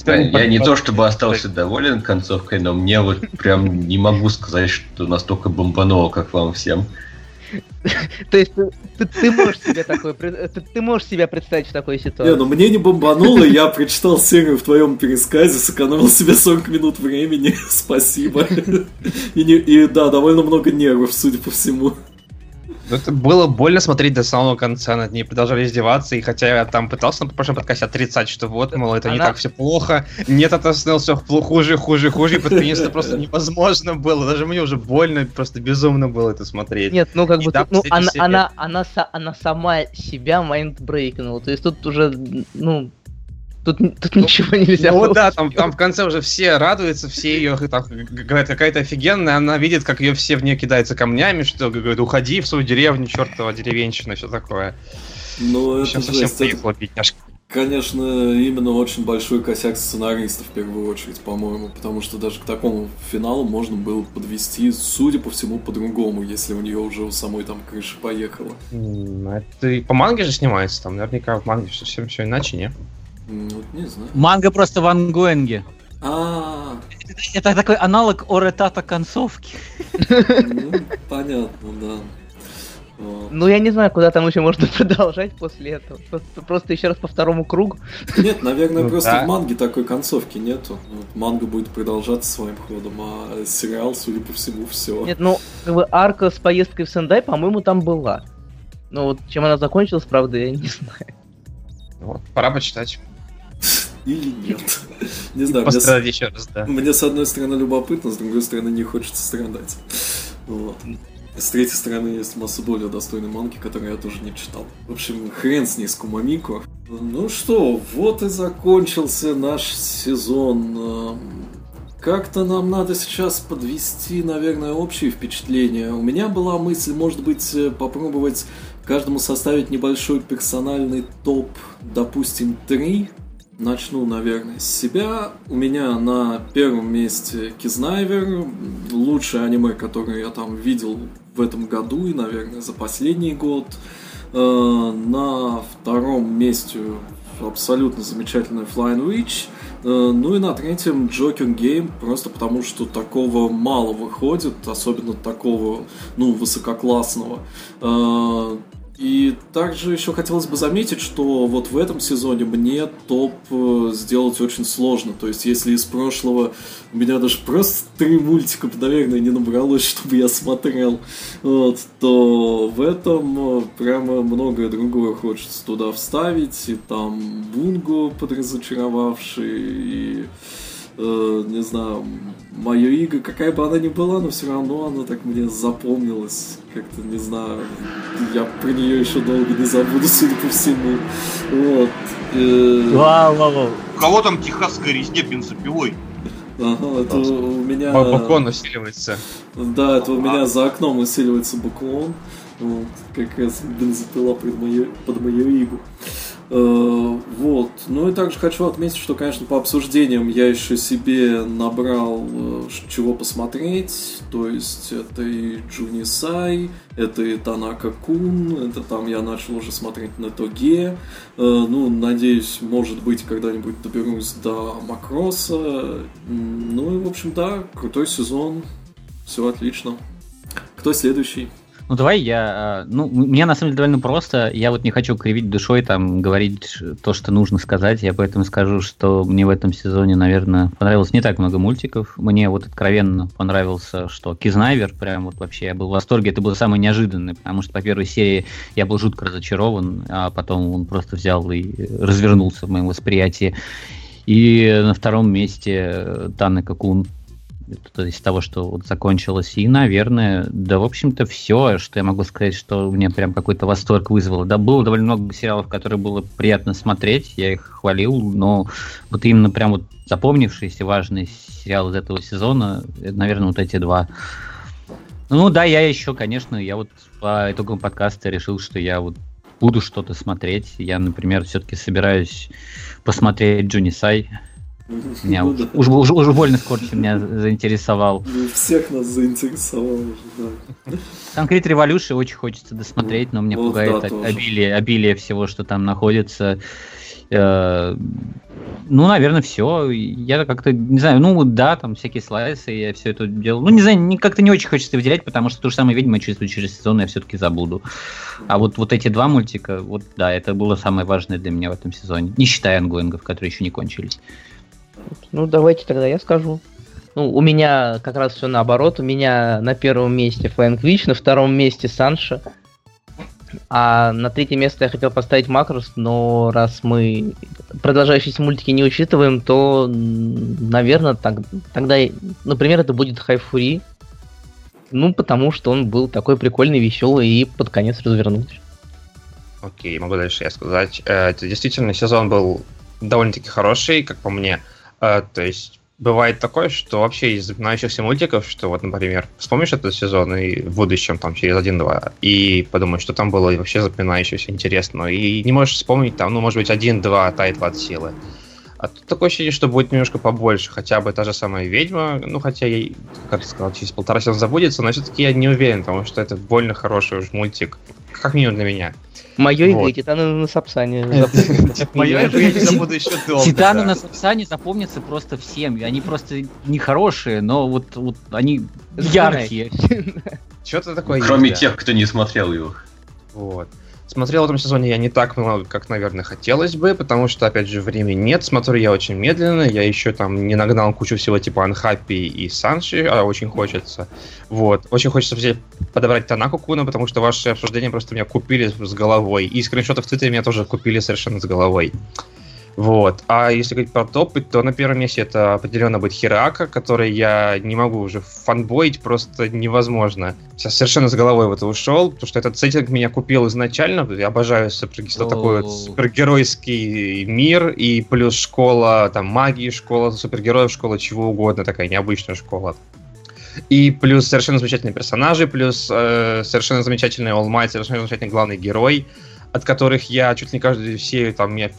Да, Я не то чтобы остался доволен концовкой, но мне вот прям не могу сказать, что настолько бомбануло, как вам всем.
То есть ты, можешь себе такое, ты, можешь себя представить в такой
Не,
ситуации.
ну мне не бомбануло, я прочитал серию в твоем пересказе, сэкономил себе 40 минут времени, спасибо. Не- и да, довольно много нервов, судя по всему.
Это было больно смотреть до самого конца, над ней продолжали издеваться, и хотя я там пытался на прошлом подкасте отрицать, что вот, мол, это не
Она-
так все плохо, нет, это становилось все хуже, хуже, хуже, и под конец это просто невозможно было, даже мне уже больно, просто безумно было это смотреть.
Нет, ну как бы, тут, ну, она, она, она, она сама себя майндбрейкнула. То есть тут уже, ну, тут, тут ничего нельзя
Ну
было
вот да, там, там в конце уже все радуются, все ее там, говорят, какая-то офигенная, она видит, как ее все в нее кидаются камнями, что говорит, уходи в свою деревню, чертова деревенщина, все такое.
Это
Сейчас совсем
жесть. Это,
приехала бедняжка.
конечно, именно очень большой косяк сценариста в первую очередь, по-моему, потому что даже к такому финалу можно было подвести, судя по всему, по-другому, если у нее уже у самой там крыша поехала.
М, Это и по манге же снимается, там наверняка в манге совсем все иначе, не?
Ну, не знаю.
Манга просто в ангоинге.
А,
Это такой аналог Оретата концовки.
ну, понятно, да. Вот.
Ну, я не знаю, куда там еще можно продолжать после этого. Просто, просто еще раз по второму кругу.
Нет, наверное,
Ну
просто
да.
в манге такой концовки нету. Вот манга будет продолжаться своим ходом, а сериал, судя по всему, все.
Нет, ну, как бы арка с поездкой в Сендай, по-моему, там была. Но вот чем она закончилась, правда, я не знаю.
Вот, пора почитать.
Или нет. Не знаю, мне
еще раз, да.
мне с одной стороны любопытно, с другой стороны не хочется страдать. Вот. С третьей стороны есть масса более достойной манги, которые я тоже не читал. В общем, хрен с ней, с Кумамико. Ну что, вот и закончился наш сезон. Эм, Как-то нам надо сейчас подвести, наверное, общие впечатления. У меня была мысль, может быть, э, попробовать каждому составить небольшой персональный топ, допустим, три. Начну, наверное, с себя. У меня на первом месте Кизнайвер, лучшее аниме, которое я там видел в этом году и, наверное, за последний год. Э, На втором месте абсолютно замечательная Flying Witch. Э, Ну и на третьем Joker Game, просто потому что такого мало выходит, особенно такого, ну, высококлассного. И также еще хотелось бы заметить, что вот в этом сезоне мне топ э, сделать очень сложно. То есть, если из прошлого у меня даже просто три мультика, наверное, не набралось, чтобы я смотрел, вот, то в этом э, прямо многое другое хочется туда вставить. И там Бунго подразочаровавший, и э, не знаю, мое иго, какая бы она ни была, но все равно она так мне запомнилась. Как-то, не знаю, я про нее еще долго не забуду, судя по всему. Вот. Э,
Вау, вау, вау.
У кого там техасская резня бензопилой?
Ага, это у меня...
Балкон усиливается.
Да, это у меня за окном усиливается буклон. Вот, как раз бензопила под мою, под мою игу. Э, Вот. Ну и также хочу отметить, что, конечно, по обсуждениям я еще себе набрал э, чего посмотреть. То есть это и Джуни Сай, это и Танака Кун, это там я начал уже смотреть на Тоге. Э, Ну, надеюсь, может быть, когда-нибудь доберусь до Макроса. Ну и, в общем, да, крутой сезон. Все отлично. Кто следующий?
Ну давай я, а, ну мне на самом деле довольно просто. Я вот не хочу кривить душой там говорить то, что нужно сказать. Я поэтому скажу, что мне в этом сезоне, наверное, понравилось не так много мультиков. Мне вот откровенно понравился, что Кизнайвер, прям вот вообще я был в восторге. Это было самое неожиданное, потому что по первой серии я был жутко разочарован, а потом он просто взял и развернулся в моем восприятии. И на втором месте э, Танна Какун есть того, что вот закончилось. И, наверное, да, в общем-то, все, что я могу сказать, что мне прям какой-то восторг вызвало. Да, было довольно много сериалов, которые было приятно смотреть, я их хвалил, но вот именно прям вот запомнившиеся важные сериалы из этого сезона, это, наверное, вот эти два. Ну да, я еще, конечно, я вот по итогам подкаста решил, что я вот буду что-то смотреть. Я, например, все-таки собираюсь посмотреть Джуни Сай. Меня
Ну
уж,
да.
уж, уж, уж больно Скорчи меня заинтересовал.
Ну, Всех нас заинтересовал уже, да.
Конкрет Revolution очень хочется досмотреть, но мне
Вот
пугает
да,
обилие, обилие всего, что там находится. Э, Ну, наверное, все. Я как-то, не знаю, ну да, там всякие слайсы, я все это делал. Ну, не знаю, как-то не очень хочется выделять, потому что то же самое, видимо, через, через сезон я все-таки забуду. А вот, вот эти два мультика, вот да, это было самое важное для меня в этом сезоне. Не считая ангоингов, которые еще не кончились.
Ну, давайте тогда я скажу. Ну, у меня как раз все наоборот. У меня на первом месте Флэнк Вич, на втором месте Санша. А на третье место я хотел поставить Макрос, но раз мы продолжающиеся мультики не учитываем, то, наверное, так, тогда, например, это будет Хайфури. Ну, потому что он был такой прикольный, веселый и под конец развернулся.
Окей, могу дальше я сказать. Э, Это действительно сезон был довольно-таки хороший, как по мне. Э, То есть бывает такое, что вообще из запоминающихся мультиков, что вот, например, вспомнишь этот сезон и в будущем, там, через один-два, и подумаешь, что там было вообще запоминающееся, интересно, и не можешь вспомнить там, ну, может быть, один-два тайтла от силы. А тут такое ощущение, что будет немножко побольше, хотя бы та же самая ведьма, ну, хотя ей, как я сказал, через полтора сезона забудется, но все-таки я не уверен, потому что это больно хороший уж мультик, как минимум для меня.
Мое
Вот.
игры Титаны на Сапсане.
Я не забуду еще долго.
Титаны на Сапсане запомнятся просто всем. и Они просто нехорошие, но вот, они яркие.
Что-то такое
Кроме тех, кто не смотрел его.
Вот. Смотрел в этом сезоне я не так много, как, наверное, хотелось бы, потому что, опять же, времени нет. Смотрю я очень медленно. Я еще там не нагнал кучу всего типа Анхаппи и Санши, а очень хочется. Вот. Очень хочется взять, подобрать Танаку Куна, потому что ваши обсуждения просто меня купили с головой. И скриншоты в Твиттере меня тоже купили совершенно с головой. Вот. А если говорить про топы, то на первом месте это определенно будет Хирака, который я не могу уже фанбоить, просто невозможно. Сейчас совершенно с головой в это ушел, потому что этот сеттинг меня купил изначально. Я обожаю супер- такой вот супергеройский мир, и плюс школа там магии, школа супергероев, школа чего угодно, такая необычная школа. И плюс совершенно замечательные персонажи, плюс э, совершенно замечательный All Might, совершенно замечательный главный герой, от которых я чуть ли не каждую серию там меня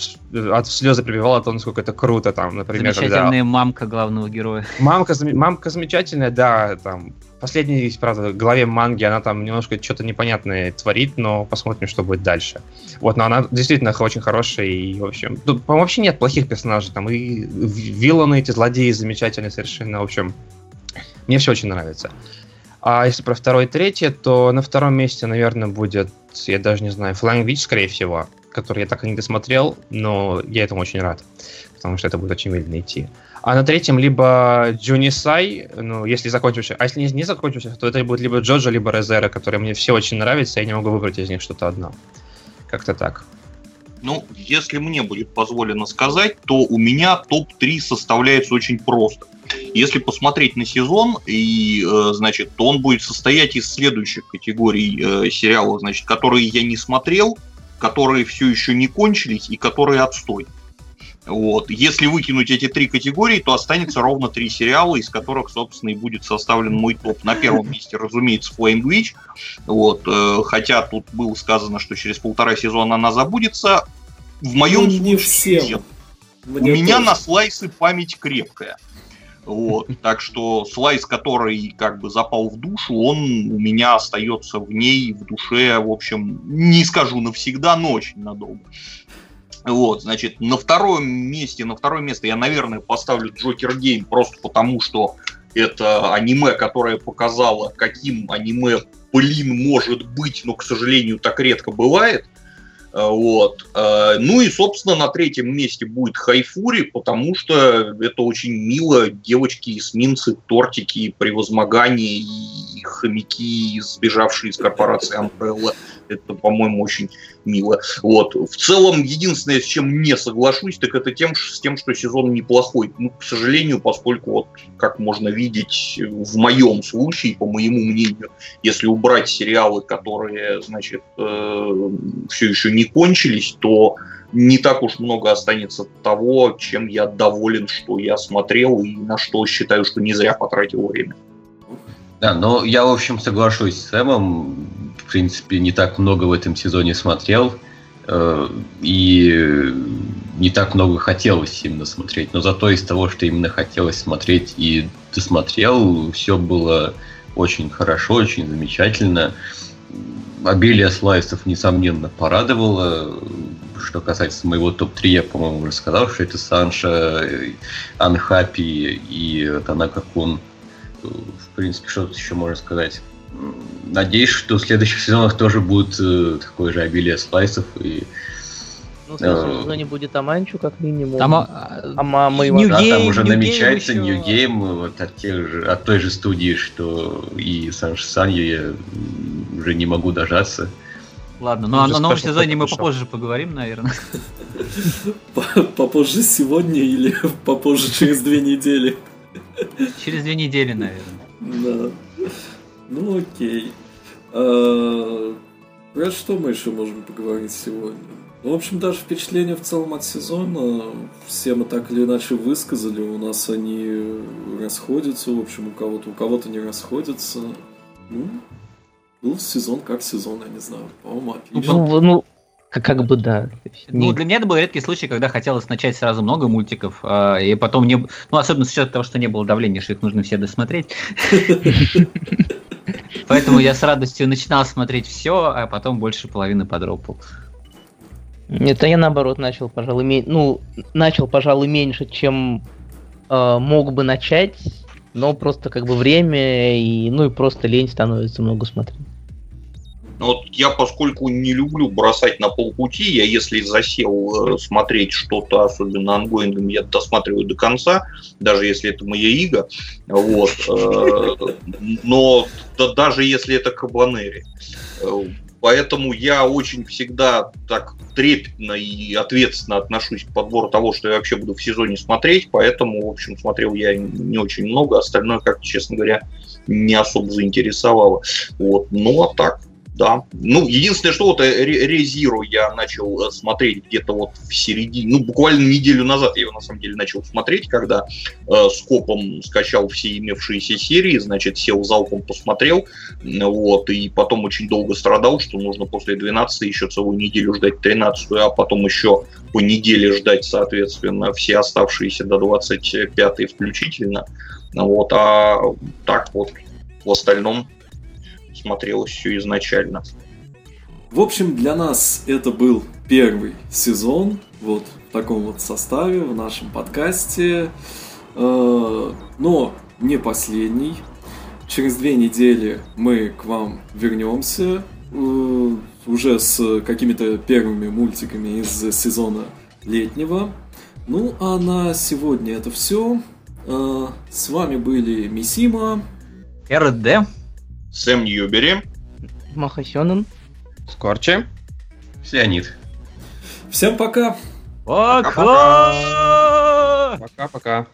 от слезы прибивало о том, насколько это круто, там, например, когда...
Замечательная мамка главного героя.
Мамка, зам- мамка замечательная, да, там, последней, правда, главе манги, она там немножко что-то непонятное творит, но посмотрим, что будет дальше. Вот, но она действительно очень хорошая, и, в общем, тут, по-моему, вообще нет плохих персонажей, там, и ви- вилланы эти злодеи замечательные совершенно, в общем, мне все очень нравится. А если про второе и третье, то на втором месте, наверное, будет, я даже не знаю, Flying Witch, скорее всего, который я так и не досмотрел, но я этому очень рад, потому что это будет очень медленно идти. А на третьем либо Джунисай, ну, если закончился, а если не, не закончился, то это будет либо Джоджо, либо Резера, которые мне все очень нравятся, я не могу выбрать из них что-то одно. Как-то так.
Ну, если мне будет позволено сказать, то у меня топ-3 составляется очень просто. Если посмотреть на сезон, и, э, значит, то он будет состоять из следующих категорий э, сериалов, значит, которые я не смотрел, которые все еще не кончились и которые отстой. Вот. Если выкинуть эти три категории, то останется ровно три сериала, из которых, собственно, и будет составлен мой топ. На первом месте, разумеется, Flame Witch. Вот. э, Хотя тут было сказано, что через полтора сезона она забудется. В моем
Ну, не
случае
всем.
нет. У меня
тоже.
на слайсы память крепкая. Вот. Так что слайс, который как бы запал в душу, он у меня остается в ней, в душе, в общем, не скажу навсегда, но очень надолго. Вот, значит, на втором месте, на второе место я, наверное, поставлю Джокер Гейм просто потому, что это аниме, которое показало, каким аниме, блин, может быть, но, к сожалению, так редко бывает. Э, Вот. Э, Ну и, собственно, на третьем месте будет Хайфури, потому что это очень мило. Девочки, эсминцы, тортики, превозмогание и хомяки, сбежавшие из корпорации Umbrella. Это, по-моему, очень мило. Вот. В целом, единственное, с чем не соглашусь, так это тем, с тем, что сезон неплохой. Ну, к сожалению, поскольку, вот, как можно видеть, в моем случае, по моему мнению, если убрать сериалы, которые, значит, все еще не кончились, то не так уж много останется того, чем я доволен, что я смотрел и на что считаю, что не зря потратил время.
Да, но я, в общем, соглашусь с Сэмом. В принципе, не так много в этом сезоне смотрел. э, И не так много хотелось именно смотреть. Но зато из того, что именно хотелось смотреть и досмотрел, все было очень хорошо, очень замечательно. Обилие слайсов, несомненно, порадовало. Что касается моего топ-3, я, по-моему, уже сказал, что это Санша, Анхапи и Танака Кун. В принципе, что тут еще можно сказать? Надеюсь, что в следующих сезонах тоже будет э, такое же обилие слайсов и
Ну, в следующем
Э,
сезоне будет Аманчу, как минимум.
Там,
а
а,
мама
New
да, там уже
New
намечается. New Game вот от, тех же, от той же студии, что и Санш Санью я уже не могу дожаться.
Ладно, ну
Ну,
а
уже
на новом сезоне мы попозже поговорим, наверное.
По- Попозже сегодня или попозже через две недели?
Через две недели, наверное.
Да. Ну окей. А, Про что мы еще можем поговорить сегодня? Ну, в общем, даже впечатления в целом от сезона все мы так или иначе высказали. У нас они расходятся, в общем, у кого-то, у кого-то не расходятся. Ну, был сезон как сезон, я не знаю. По-моему, отлично.
Ну, ну, как, как бы да.
Ну, для меня это был редкий случай, когда хотелось начать сразу много мультиков, а, и потом не... Ну, особенно с учетом того, что не было давления, что их нужно все досмотреть. Поэтому я с радостью начинал смотреть все, а потом больше половины подропал.
Это я наоборот начал, пожалуй, ме- ну, начал, пожалуй, меньше, чем э, мог бы начать, но просто как бы время и, ну и просто лень становится много смотреть.
Ну Вот я, поскольку не люблю бросать на полпути, я если засел э, смотреть что-то, особенно онгоингом, я досматриваю до конца, даже если это Маёига, вот, э, но да- даже если это Кабанери. Поэтому я очень всегда так трепетно и ответственно отношусь к подбору того, что я вообще буду в сезоне смотреть, поэтому, в общем, смотрел я не очень много, остальное, как честно говоря, не особо заинтересовало. Вот. Ну, а так, да. Ну, единственное, что вот э, Ре- Резиру я начал э, смотреть где-то вот в середине, ну, буквально неделю назад я его на самом деле начал смотреть, когда э, скопом скачал все имевшиеся серии, значит, сел залпом, посмотрел, вот, и потом очень долго страдал, что нужно после 12 еще целую неделю ждать 13 а потом еще по неделе ждать, соответственно, все оставшиеся до 25 включительно. Вот, а так вот в остальном смотрелось все изначально.
В общем, для нас это был первый сезон, вот в таком вот составе, в нашем подкасте, Э, но не последний. Через две недели мы к вам вернемся э, уже с какими-то первыми мультиками из сезона летнего. Ну а на сегодня это все. С вами были Мисима.
РД.
Сэм Ньюбери.
Махасёнен.
Скорчи.
Леонид.
Всем пока!
Пока!
Пока-пока.